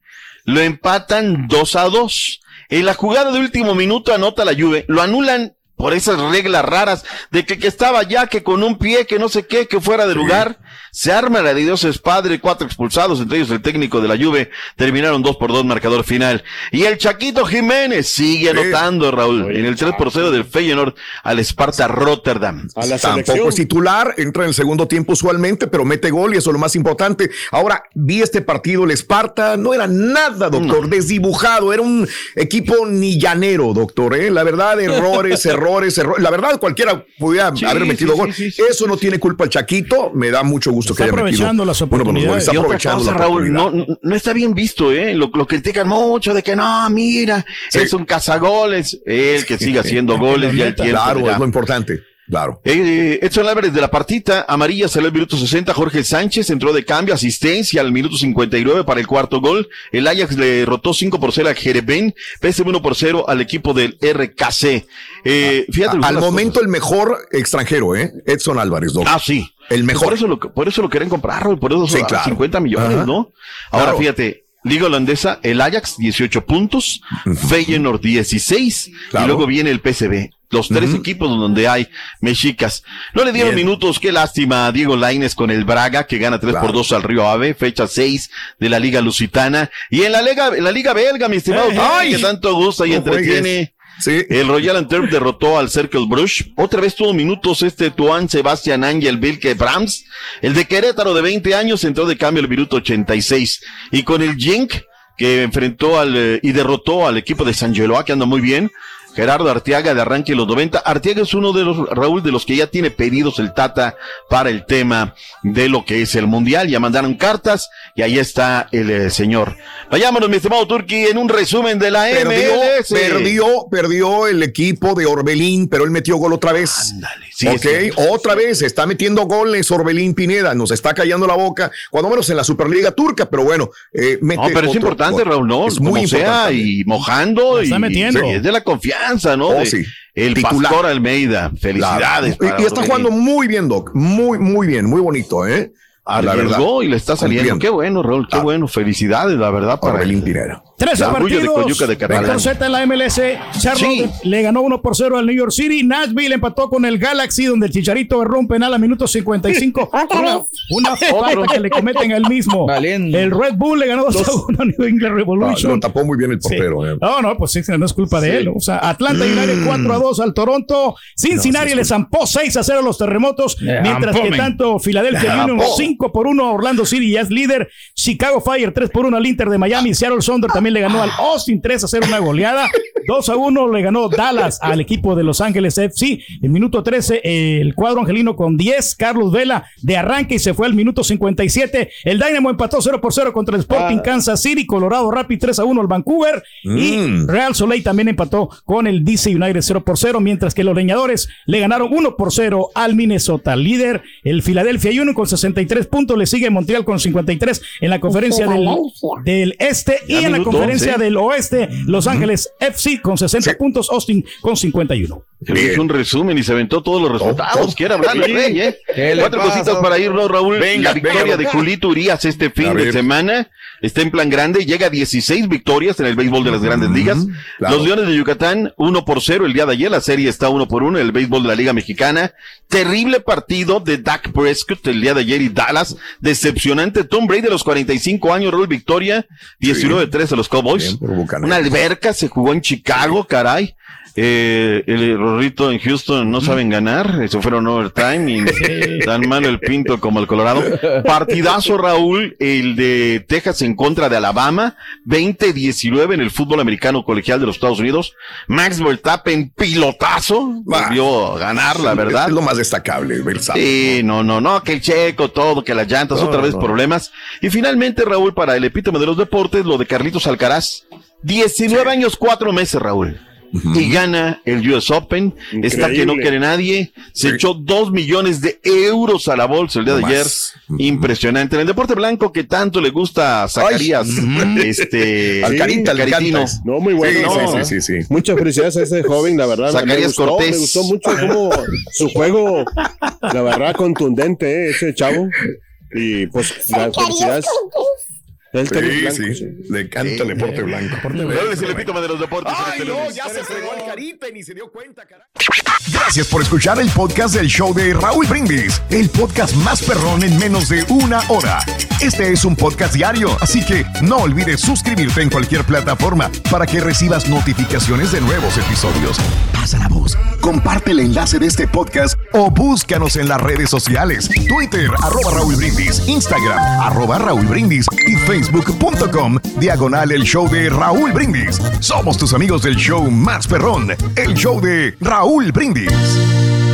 Lo empatan 2 a 2. En la jugada de último minuto anota la Juve. Lo anulan por esas reglas raras de que, que estaba ya, que con un pie, que no sé qué, que fuera de lugar. Se arma la de Dios es padre, cuatro expulsados, entre ellos el técnico de la Juve. Terminaron 2 por 2 marcador final. Y el Chaquito Jiménez sigue anotando, Raúl, en el 3 por 0 del Feyenoord al Sparta Rotterdam. Tampoco es titular, entra en el segundo tiempo usualmente, pero mete gol y eso es lo más importante. Ahora, vi este partido, el Esparta, no era nada, doctor, desdibujado, era un equipo ni llanero, doctor, ¿eh? La verdad, <laughs> errores, errores, errores. La verdad, cualquiera pudiera Sí, haber metido sí, gol. sí, sí, Eso no tiene culpa el Chaquito, me da mucho gusto Está que haya aprovechando metido las oportunidades. Está Y otra aprovechando cosa, la Raúl, oportunidad. no, no está bien visto, ¿eh? Lo, lo critican mucho de que no, mira, es un cazagoles. Él que siga haciendo <laughs> goles y el tiempo. Claro, ya. es lo importante. Claro. Eh, Edson Álvarez de la partita, amarilla salió al minuto 60, Jorge Sánchez entró de cambio, asistencia al minuto 59 para el cuarto gol. El Ajax le derrotó 5 por 0 a Jereben, PSV 1 por 0 al equipo del RKC. Eh, fíjate, Al algunas momento el mejor extranjero, ¿eh? Edson Álvarez, doctor. Ah, sí. El mejor. Por eso lo, por eso lo quieren comprar, por eso Sí, son claro. 50 millones, Ajá. ¿no? Ahora Claro. fíjate, Liga holandesa, el Ajax 18 puntos, Feyenoord 16 y luego viene el PSV. Los tres equipos donde hay mexicas. No le dieron minutos, qué lástima a Diego Laines con el Braga, que gana 3 por 2 al Río Ave, fecha 6 de la Liga Lusitana. Y en la Liga, en la Liga Belga, mi estimado, Ay. que tanto gusta y No entretiene. El Royal Antwerp derrotó al Cercle Bruges. Otra vez tuvo minutos este Tuan Sebastián Ángel Vilke Brahms. El de Querétaro de 20 años entró de cambio el minuto 86. Y con el Genk, que enfrentó al, eh, y derrotó al equipo de San Geloa, que anda muy bien. Gerardo Arteaga de arranque en los 90. Arteaga es uno de los, Raúl, de los que ya tiene pedidos el Tata para el tema de lo que es el Mundial. Ya mandaron cartas y ahí está el eh, señor. Vayámonos, mi estimado Turki, en un resumen de la Perdió, MLS. perdió, perdió el equipo de Orbelín, pero él metió gol otra vez. sí, ok, sí, sí, otra vez está metiendo goles Orbelín Pineda, nos está callando la boca, cuando menos en la Superliga Turca, pero bueno, eh, mete No, pero es importante, gol. Raúl, ¿no? Es muy Como sea, importante. y mojando. Está y, metiendo. y es de la confianza, ¿no? Oh, De- sí. El Titular. Pastor Almeida. Felicidades. Y, y está jugando muy bien, Doc. Muy, muy bien, muy bonito, ¿eh? La verdad. Y le está saliendo. Cumpliendo. Qué bueno, Raúl, qué bueno. Felicidades, la verdad, para Orbelín Pineda. 13 el de partidos. De. Vector Z en la MLS. Charlotte le ganó 1 por 0 al New York City. Nashville empató con el Galaxy, donde el Chicharito erró un penal a minuto 55. <laughs> una, una falta que le cometen al mismo. El Red Bull le ganó 2 a 1 a New England Ah, Revolution. lo tapó muy bien el portero. eh. No, no, pues sí, no es culpa de Sí. él. O sea, Atlanta Mm. United 4 a 2 al Toronto. Cincinnati le zampó 6 a 0 a los terremotos. Le mientras zampó, que tanto Philadelphia Le Union zampó. 5 por 1 a Orlando City ya es líder. Chicago Fire 3 por 1 al Inter de Miami. Seattle Thunder también le ganó al Austin 3 a 0 una goleada. <laughs> 2 a 1 le ganó Dallas al equipo de Los Ángeles FC. En minuto 13, eh, el cuadro angelino con 10. Carlos Vela de arranque y se fue al minuto 57. El Dynamo empató 0 por 0 contra el Sporting Kansas City. Colorado Rapid 3 a 1 al Vancouver. Y Mm. Real Soleil también empató con el DC United 0 por 0, mientras que los leñadores le ganaron 1 por 0 al Minnesota. Líder, el Philadelphia Union con 63 puntos, le sigue Montreal con 53 en la conferencia del, del este y en la minuto conferencia 11. del oeste, Los Ángeles FC con 60 puntos, Austin con 51. Se hizo un resumen y se aventó todos los resultados. Quiere hablar rey, ¿eh? ¿Qué le Cuatro pasa? cositas para irnos, Raúl. Venga, la victoria venga, de. Julito Urias este fin de semana está en plan grande. Llega a 16 victorias en el béisbol de las grandes ligas. claro. Los Leones de Yucatán, 1 por 0 el día de ayer. La serie está 1 por 1 en el béisbol de la Liga Mexicana. Terrible partido de Dak Prescott el día de ayer y Dallas. Decepcionante. Tom Brady de los 45 años, Raúl Victoria. 19-3 a los Cowboys. Una alberca se jugó en Chicago, caray. Eh, el Rorrito en Houston no saben ganar, se fueron overtime y tan malo el Pinto como el Colorado. Partidazo Raúl, el de Texas en contra de Alabama, 20-19 en el fútbol americano colegial de los Estados Unidos. Max Verstappen, pilotazo, volvió a ganar, la verdad. Es lo más destacable, Verstappen. Sí, no, no, no, que el checo, todo, que las llantas, No, otra vez no. problemas. Y finalmente, Raúl, para el epítome de los deportes, lo de Carlitos Alcaraz. 19 años, 4 meses, Raúl. Y gana el US Open. Está que no quiere nadie. Se echó 2 millones de euros a la bolsa el día de ayer. Impresionante. En el deporte blanco que tanto le gusta a Zacarías. <laughs> este. <laughs> Al Carita le Caritino. No, muy bueno. Sí, No, sí, sí, sí, sí. Muchas felicidades a ese joven, la verdad. Zacarías me gustó, Cortés. Me gustó mucho como su juego, la verdad, contundente, eh, ese chavo. Y pues, las felicidades. El Sí, blanco, sí, sí. le encanta el deporte blanco. Es el epítome de los deportes. en Ay, no, ya se fregó el carita y ni se dio cuenta, carajo. Gracias por escuchar el podcast del show de Raúl Brindis, el podcast más perrón en menos de una hora. Este es un podcast diario, así que no olvides suscribirte en cualquier plataforma para que recibas notificaciones de nuevos episodios. Pasa la voz, comparte el enlace de este podcast o búscanos en las redes sociales. Twitter, arroba Raúl Brindis, Instagram, arroba Raúl Brindis y facebook.com, diagonal el show de Raúl Brindis. Somos tus amigos del show más perrón, el show de Raúl Brindis.